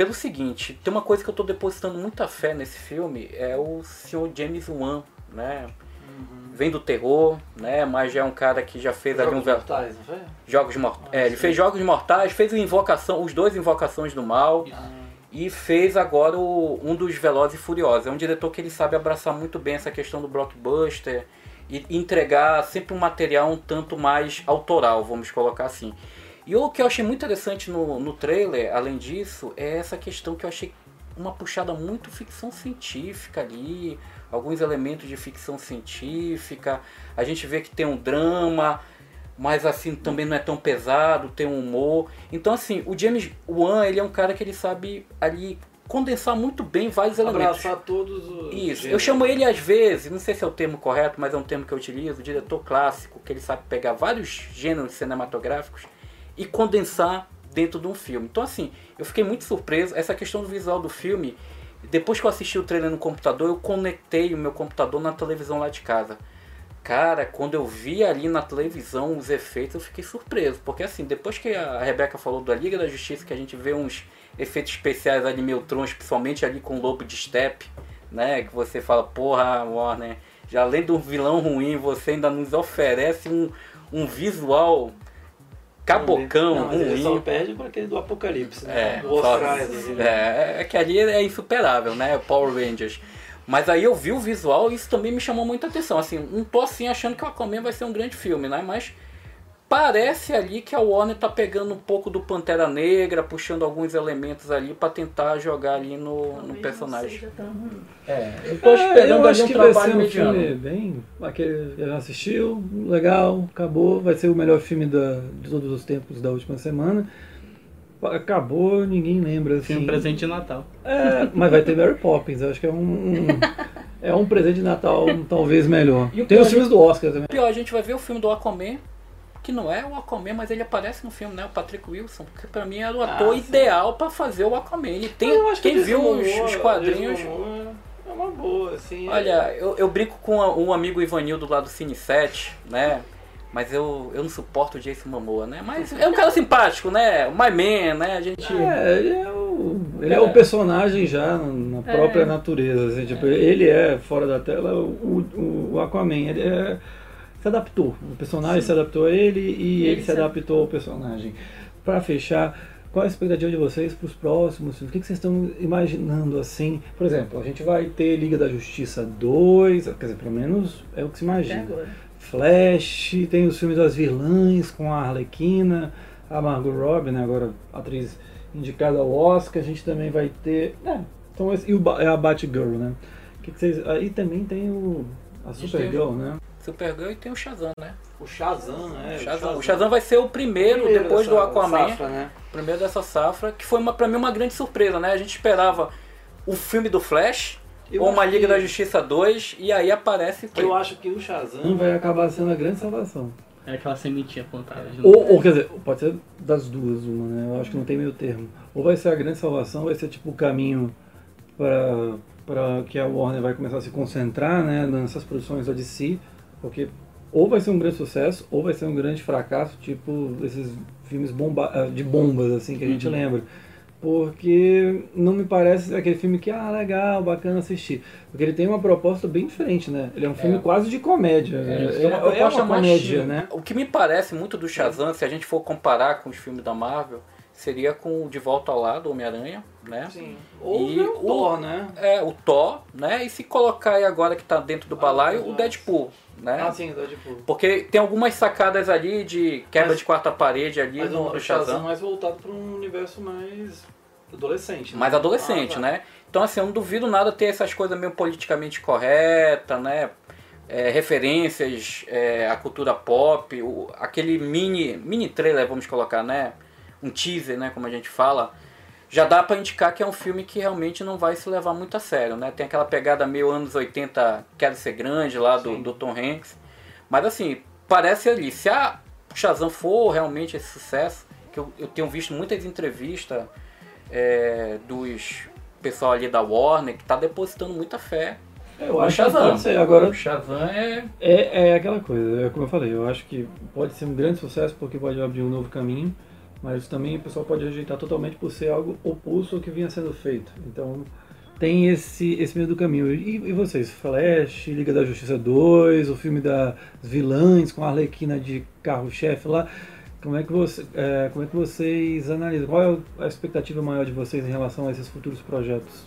Pelo seguinte, tem uma coisa que eu tô depositando muita fé nesse filme, é o Sr. James Wan, né? Vem do terror, né? Mas já é um cara que já fez ali um Jogos Mortais, não foi? Jogos Mortais. É, ele fez Jogos Mortais, fez Invocação, os dois Invocações do Mal e fez agora o- um dos Velozes e Furiosos. É um diretor que ele sabe abraçar muito bem essa questão do blockbuster e entregar sempre um material um tanto mais autoral, vamos colocar assim. E o que eu achei muito interessante no, no trailer, além disso, é essa questão que eu achei uma puxada muito ficção científica ali, alguns elementos de ficção científica. A gente vê que tem um drama, mas assim também não é tão pesado, tem um humor. Então assim, o James Wan, ele é um cara que ele sabe ali condensar muito bem vários elementos. Abraçar todos os. Isso. Eu gêneros. chamo ele às vezes, não sei se é o termo correto, mas é um termo que eu utilizo, diretor clássico, que ele sabe pegar vários gêneros cinematográficos e condensar dentro de um filme. Então assim, eu fiquei muito surpreso. Essa questão do visual do filme, depois que eu assisti o trailer no computador, eu conectei o meu computador na televisão lá de casa. Cara, quando eu vi ali na televisão os efeitos, eu fiquei surpreso. Porque assim, depois que a Rebeca falou da Liga da Justiça, que a gente vê uns efeitos especiais ali meio trons, principalmente ali com o lobo de step, né? Que você fala, porra, Warner, já além um vilão ruim, você ainda nos oferece um, um visual cabocão, Não, mas ele ruim. só perde para aquele do Apocalipse, né? É, do só- Ostrais, assim. é, é que ali é insuperável, né? Power Rangers. Mas aí eu vi o visual e isso também me chamou muita atenção. Assim, não tô assim achando que o Aquaman vai ser um grande filme, né? Mas parece ali que a Warner tá pegando um pouco do Pantera Negra, puxando alguns elementos ali pra tentar jogar ali no, no personagem. seja tão ruim. É, eu tô É, esperando eu ali acho um que vai ser um mediano. filme bem. Aquele já assistiu, legal, acabou. Vai ser o melhor filme da, de todos os tempos da última semana. Acabou, ninguém lembra assim. Filme presente de Natal. É, mas vai ter Mary Poppins, eu acho que é um. um- é um presente de Natal talvez melhor. E o Tem os filmes do Oscar também. Pior, a gente vai ver o filme do Aquaman, que não é o Aquaman, mas ele aparece no filme, né? O Patrick Wilson, que pra mim era o Ah, ator sim. ideal pra fazer o Aquaman. Ele tem, Eu acho que quem o viu os, os quadrinhos. É uma boa, assim. é- Olha, eu, eu brinco com um amigo Ivanildo lá do Cine 7, né? Mas eu, eu não suporto o Jason Momoa, né? Mas é um cara simpático, né? O My Man, né? A gente. É, ele é o, ele é o personagem já na própria É. natureza. assim, tipo, ele é fora da tela o, o, o Aquaman. Ele é- se adaptou. O personagem se adaptou a ele e ele, Ele se adaptou ao personagem. Pra fechar, qual a expectativa de vocês para os próximos filmes? O que que vocês estão imaginando assim? Por exemplo, a gente vai ter Liga da Justiça 2, quer dizer, pelo menos é o que se imagina. Flash, tem os filmes das vilãs com a Arlequina, a Margot Robbie, né, agora atriz indicada ao Oscar, a gente também vai ter, é, então esse- e o, é a Batgirl, né? Que que vocês, aí também tem o a Supergirl, né? Supergirl e tem o Shazam, né? O Shazam, é. o, Shazam. o Shazam vai ser o primeiro, depois do dessa Aquaman. safra, né? primeiro dessa safra, que foi uma, pra mim uma grande surpresa, né? A gente esperava o filme do Flash, Eu ou uma Liga que- da Justiça 2, e aí aparece Eu acho que o Shazam. Vai acabar sendo a grande salvação. É aquela sementinha plantada de Ou, ou, quer dizer, pode ser das duas uma, né? Eu acho que não tem meio termo. Ou vai ser a grande salvação, vai ser tipo o caminho para para que a Warner vai começar a se concentrar, né, nessas produções da DC, porque ou vai ser um grande sucesso ou vai ser um grande fracasso, tipo esses filmes bomba ah, de bombas assim que a gente lembra. Porque não me parece aquele filme que, ah, legal, bacana assistir. Porque ele tem uma proposta bem diferente, né? Ele é um filme quase de comédia. É, É, uma é proposta uma mais comédia, né? O que me parece muito do Shazam, se a gente for comparar com os filmes da Marvel, seria com o De Volta ao Lado, Homem-Aranha, né? Sim. Ou E o o- Thor, né? É, o Thor, né? E se colocar aí agora que tá dentro do balaio, o Deadpool, né? Ah, sim, tá tipo. Porque tem algumas sacadas ali de quebra Mas- de quarta parede ali Mas no, no Shazam Shazam. mais voltado para um universo mais adolescente. né? mais adolescente, Ah, tá. né? Então, assim, eu não duvido nada ter essas coisas meio politicamente corretas, né? É, referências é, à cultura pop, o- aquele mini, mini trailer, vamos colocar, né? Um teaser, né? Como a gente fala. Já dá pra indicar que é um filme que realmente não vai se levar muito a sério, né? Tem aquela pegada meio anos 80, Quero Ser Grande, lá do, do Tom Hanks. Mas, assim, parece ali, se a Shazam for realmente esse sucesso, que eu, eu tenho visto muitas entrevistas é, dos pessoal ali da Warner que tá depositando muita fé. Eu no acho que Shazam. pode ser. Agora, o Shazam é É, é aquela coisa, é como eu falei, eu acho que pode ser um grande sucesso porque pode abrir um novo caminho, mas também o pessoal pode rejeitar totalmente por ser algo oposto ao que vinha sendo feito. Então tem esse, esse meio do caminho. E, e vocês? Flash, Liga da Justiça 2, o filme das vilãs com a Arlequina de carro-chefe lá. Como é, que você, é, como é que vocês analisam? Qual é a expectativa maior de vocês em relação a esses futuros projetos?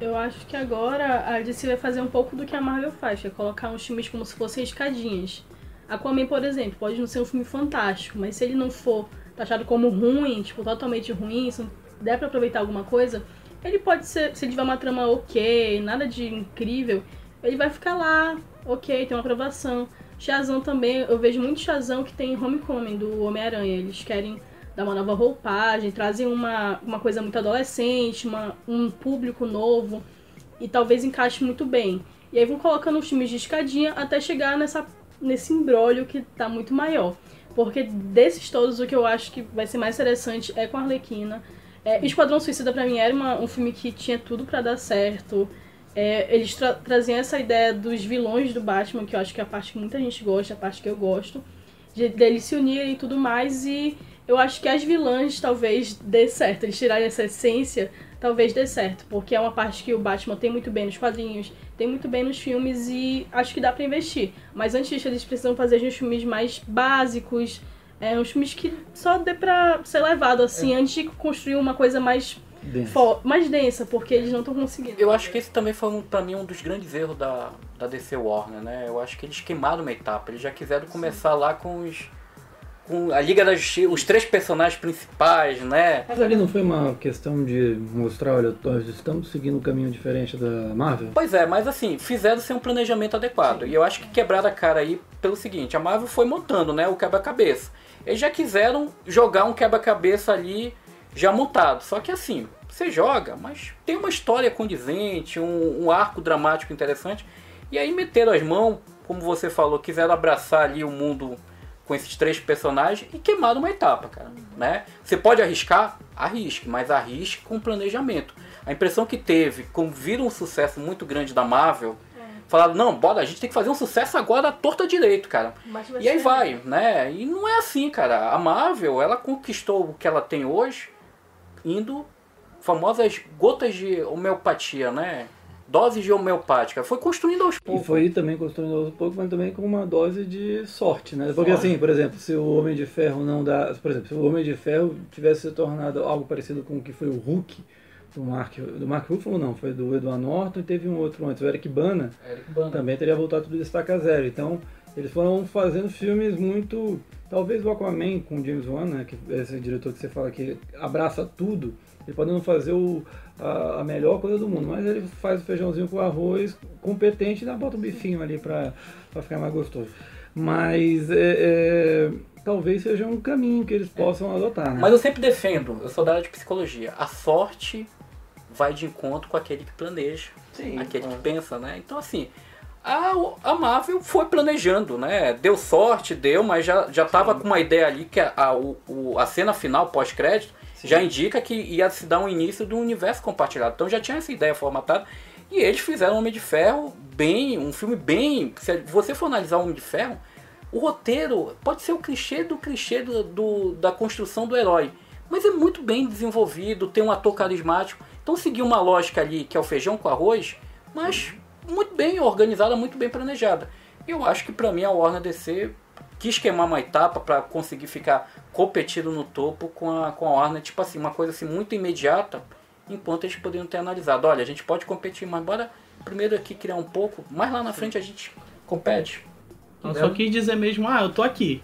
Eu acho que agora a DC vai fazer um pouco do que a Marvel faz, que é colocar uns filmes como se fossem escadinhas. Aquaman, por exemplo, pode não ser um filme fantástico, mas se ele não for taxado como ruim, tipo, totalmente ruim, se der pra aproveitar alguma coisa, ele pode ser, se tiver uma trama ok, nada de incrível, ele vai ficar lá, ok, tem uma aprovação. Shazam também, eu vejo muito Shazam que tem Homecoming do Homem-Aranha. Eles querem dar uma nova roupagem, trazem uma, uma coisa muito adolescente, uma, um público novo e talvez encaixe muito bem. E aí vão colocando os filmes de escadinha até chegar nessa, nesse embrólio que tá muito maior. Porque desses todos, o que eu acho que vai ser mais interessante é com a Arlequina. É, Esquadrão Suicida pra mim era uma, um filme que tinha tudo para dar certo. É, eles tra traziam essa ideia dos vilões do Batman, que eu acho que é a parte que muita gente gosta, a parte que eu gosto, de, deles se unirem e tudo mais. E eu acho que as vilãs talvez dê certo. Eles tirarem essa essência, talvez dê certo. Porque é uma parte que o Batman tem muito bem nos quadrinhos, tem muito bem nos filmes e acho que dá para investir. Mas antes disso, eles precisam fazer uns filmes mais básicos, é, uns filmes que só dê pra ser levado assim, é. antes de construir uma coisa mais densa. mais densa, porque eles não estão conseguindo. Eu acho que esse também foi, para mim, um dos grandes erros da, da DC Warner, né? Eu acho que eles queimaram uma etapa. Eles já quiseram começar Sim. lá com os. Com a Liga da Justiça, os três personagens principais, né? Mas ali não foi uma questão de mostrar, olha, nós estamos seguindo um caminho diferente da Marvel? Pois é, mas assim, fizeram sem um planejamento adequado. Sim. E eu acho que quebraram a cara aí pelo seguinte, a Marvel foi montando, né, o quebra-cabeça. Eles já quiseram jogar um quebra-cabeça ali já montado. Só que assim, você joga, mas tem uma história condizente, um, um, arco dramático interessante. E aí meteram as mãos, como você falou, quiseram abraçar ali o mundo com esses três personagens e queimaram uma etapa, cara. Né? Você pode arriscar? Arrisque, mas arrisque com planejamento. A impressão que teve, como viram um sucesso muito grande da Marvel, é. falaram, não, bora, a gente tem que fazer um sucesso agora torta direito, cara. E aí vai, né? E não é assim, cara. A Marvel, ela conquistou o que ela tem hoje indo famosas gotas de homeopatia, né? Doses de homeopática. Foi construindo aos poucos. E foi também construindo aos poucos, mas também com uma dose de sorte, né? Porque sorte. assim, por exemplo, se o Homem de Ferro não dá. Por exemplo, se o Homem de Ferro tivesse se tornado algo parecido com o que foi o Hulk, do Mark, do Mark Ruffalo não, foi do Edward Norton e teve um outro antes, o Eric Bana, Eric Bana. também teria voltado tudo destaca zero. Então, eles foram fazendo filmes muito. Talvez o Aquaman com o James Wan, né, que é esse diretor que você fala que abraça tudo, ele pode não fazer o, a, a, melhor coisa do mundo, mas ele faz o feijãozinho com arroz competente e dá, bota um bifinho ali para ficar mais gostoso. Mas é, é, talvez seja um caminho que eles possam é. adotar. Né? Mas eu sempre defendo, eu sou da área de psicologia, a sorte vai de encontro com aquele que planeja, Sim, aquele que pensa, né? Então assim, a, a Marvel foi planejando, né? Deu sorte, deu, mas já, já tava com uma ideia ali que a, a, o, a cena final, pós-crédito, já indica que ia se dar um início do universo compartilhado. Então já tinha essa ideia formatada. E eles fizeram Homem de Ferro bem, um filme bem. Se você for analisar o Homem de Ferro, o roteiro pode ser o clichê do clichê do, do, da construção do herói. Mas é muito bem desenvolvido, tem um ator carismático. Então seguiu uma lógica ali que é o feijão com arroz, mas muito bem organizada, muito bem planejada. Eu acho que para mim a Warner DC quis queimar uma etapa para conseguir ficar competindo no topo com a, com a Warner, tipo assim, uma coisa assim muito imediata, enquanto eles poderiam ter analisado, olha, a gente pode competir, mas bora primeiro aqui criar um pouco, mais lá na frente a gente compete. Eu só quis dizer mesmo, ah, eu tô aqui.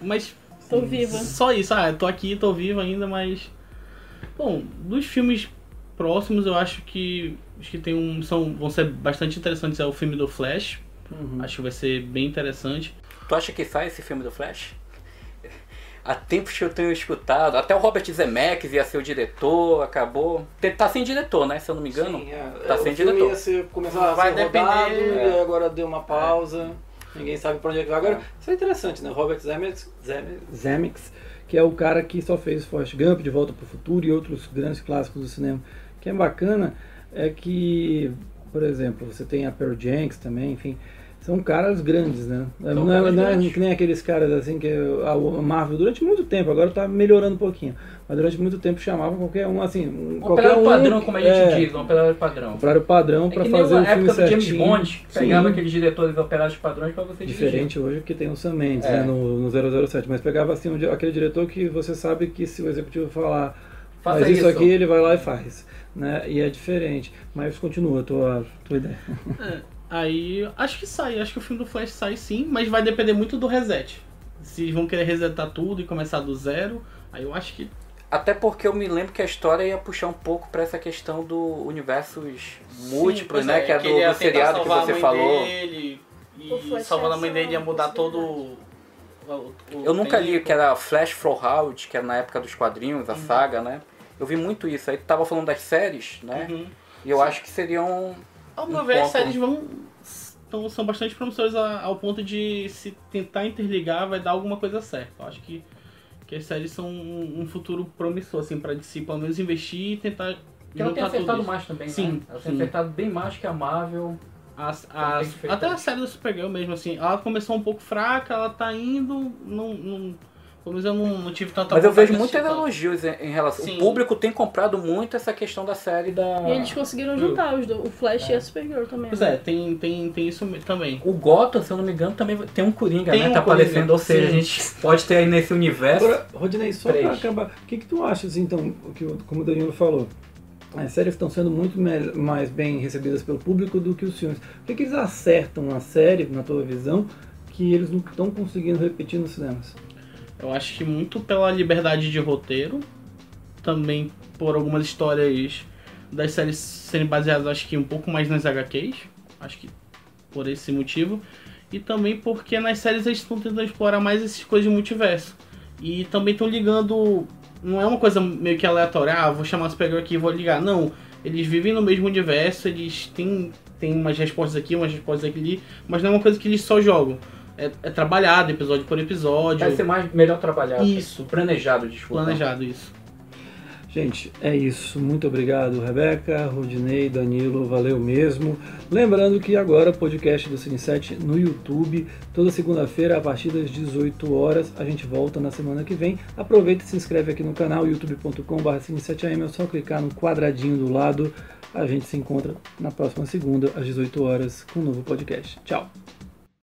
Mas. Tô viva. Só isso, ah, eu tô aqui, tô viva ainda, mas. Bom, dos filmes próximos eu acho que. Acho que tem um. São, vão ser bastante interessantes. É o filme do Flash. Uhum. Acho que vai ser bem interessante. Tu acha que sai esse filme do Flash? Há tempos que eu tenho escutado, até o Robert Zemeckis ia ser o diretor, acabou. Tá sem diretor, né? Se eu não me engano. Sim, é. Tá é, sem diretor. Ia ser, começar vai a ser depender, rodado, é. e agora deu uma pausa. É. Ninguém sabe pra onde é que vai. Agora, isso é interessante, né? Robert Zemeckis, Zemeckis, que é o cara que só fez Forrest Gump, De Volta pro Futuro e outros grandes clássicos do cinema. O que é bacana é que, por exemplo, você tem a Pearl Jenks também, enfim são caras grandes, né? São não, é, não é que nem aqueles caras assim que a Marvel durante muito tempo, agora está melhorando um pouquinho, mas durante muito tempo chamavam qualquer um assim, um qualquer um padrão, como a gente é, diz, um operário padrão. Operário padrão é para fazer o filme certinho. James Bond, pegava Sim. aqueles diretores operários padrões para você dirigir. Diferente hoje que tem o Sam Mendes, é. né, no, no 007, mas pegava assim um, aquele diretor que você sabe que se o executivo falar faz isso, isso aqui, ele vai lá e faz, né? E é diferente, mas continua a tua, tua ideia. É. Aí acho que sai, acho que o filme do Flash sai sim, mas vai depender muito do reset. Se vão querer resetar tudo e começar do zero, aí eu acho que. Até porque eu me lembro que a história ia puxar um pouco para essa questão do universos múltiplos, né? É, que é do, do seriado que você falou. Dele, e salvando a mãe dele ia mudar todo Eu nunca li que era Flash Forward, que era na época dos quadrinhos, a uhum. saga, né? Eu vi muito isso. Aí tu tava falando das séries, né? Uhum. E eu Sim. acho que seriam. Ao meu um ver, as séries vão. Então, são bastante promissoras ao ponto de se tentar interligar vai dar alguma coisa certa. Eu acho que que as séries são um, um futuro promissor, assim, pra DC pelo menos investir e tentar. Que ela tem acertado mais também, sim, né? Ela tem acertado bem mais que a Marvel. As, as, até a série do Supergirl mesmo, assim, ela começou um pouco fraca, ela tá indo, não, não pelo menos eu não, não tive tanta Mas eu vejo muitos elogios em, em relação. Sim. O público tem comprado muito essa questão da série da. E eles conseguiram juntar os do, o Flash é. e a Supergirl também. Pois né? é, tem, tem, tem isso também. O Gotham, se eu não me engano, também tem um Coringa, tem né? Um tá Coringa. aparecendo. Ou seja, Sim. a gente pode ter aí nesse universo. Agora, Rodinei, só pra acabar. O que, que tu achas, então, que, como o Danilo falou? As séries estão sendo muito mais bem recebidas pelo público do que os filmes. O que, que eles acertam na série, na tua visão, que eles não estão conseguindo repetir nos cinemas? Eu acho que muito pela liberdade de roteiro, também por algumas histórias das séries serem baseadas, acho que um pouco mais nas HQs, acho que por esse motivo, e também porque nas séries eles estão tentando explorar mais essas coisas de multiverso. E também estão ligando, não é uma coisa meio que aleatória, ah, vou chamar o Supergirl aqui e vou ligar, não. Eles vivem no mesmo universo, eles têm, têm umas respostas aqui, umas respostas aqui, mas não é uma coisa que eles só jogam é, é, trabalhado episódio por episódio. Vai ser mais, melhor trabalhado. Isso. Planejado, desculpa. Planejado, isso. Gente, é isso. Muito obrigado, Rebeca, Rodinei, Danilo, valeu mesmo. Lembrando que agora podcast do Cine 7 no YouTube, toda segunda-feira a partir das 18 horas. A gente volta na semana que vem. Aproveita e se inscreve aqui no canal youtube.com.br Cine7am. É só clicar no quadradinho do lado. A gente se encontra na próxima segunda às 18 horas com um novo podcast. Tchau.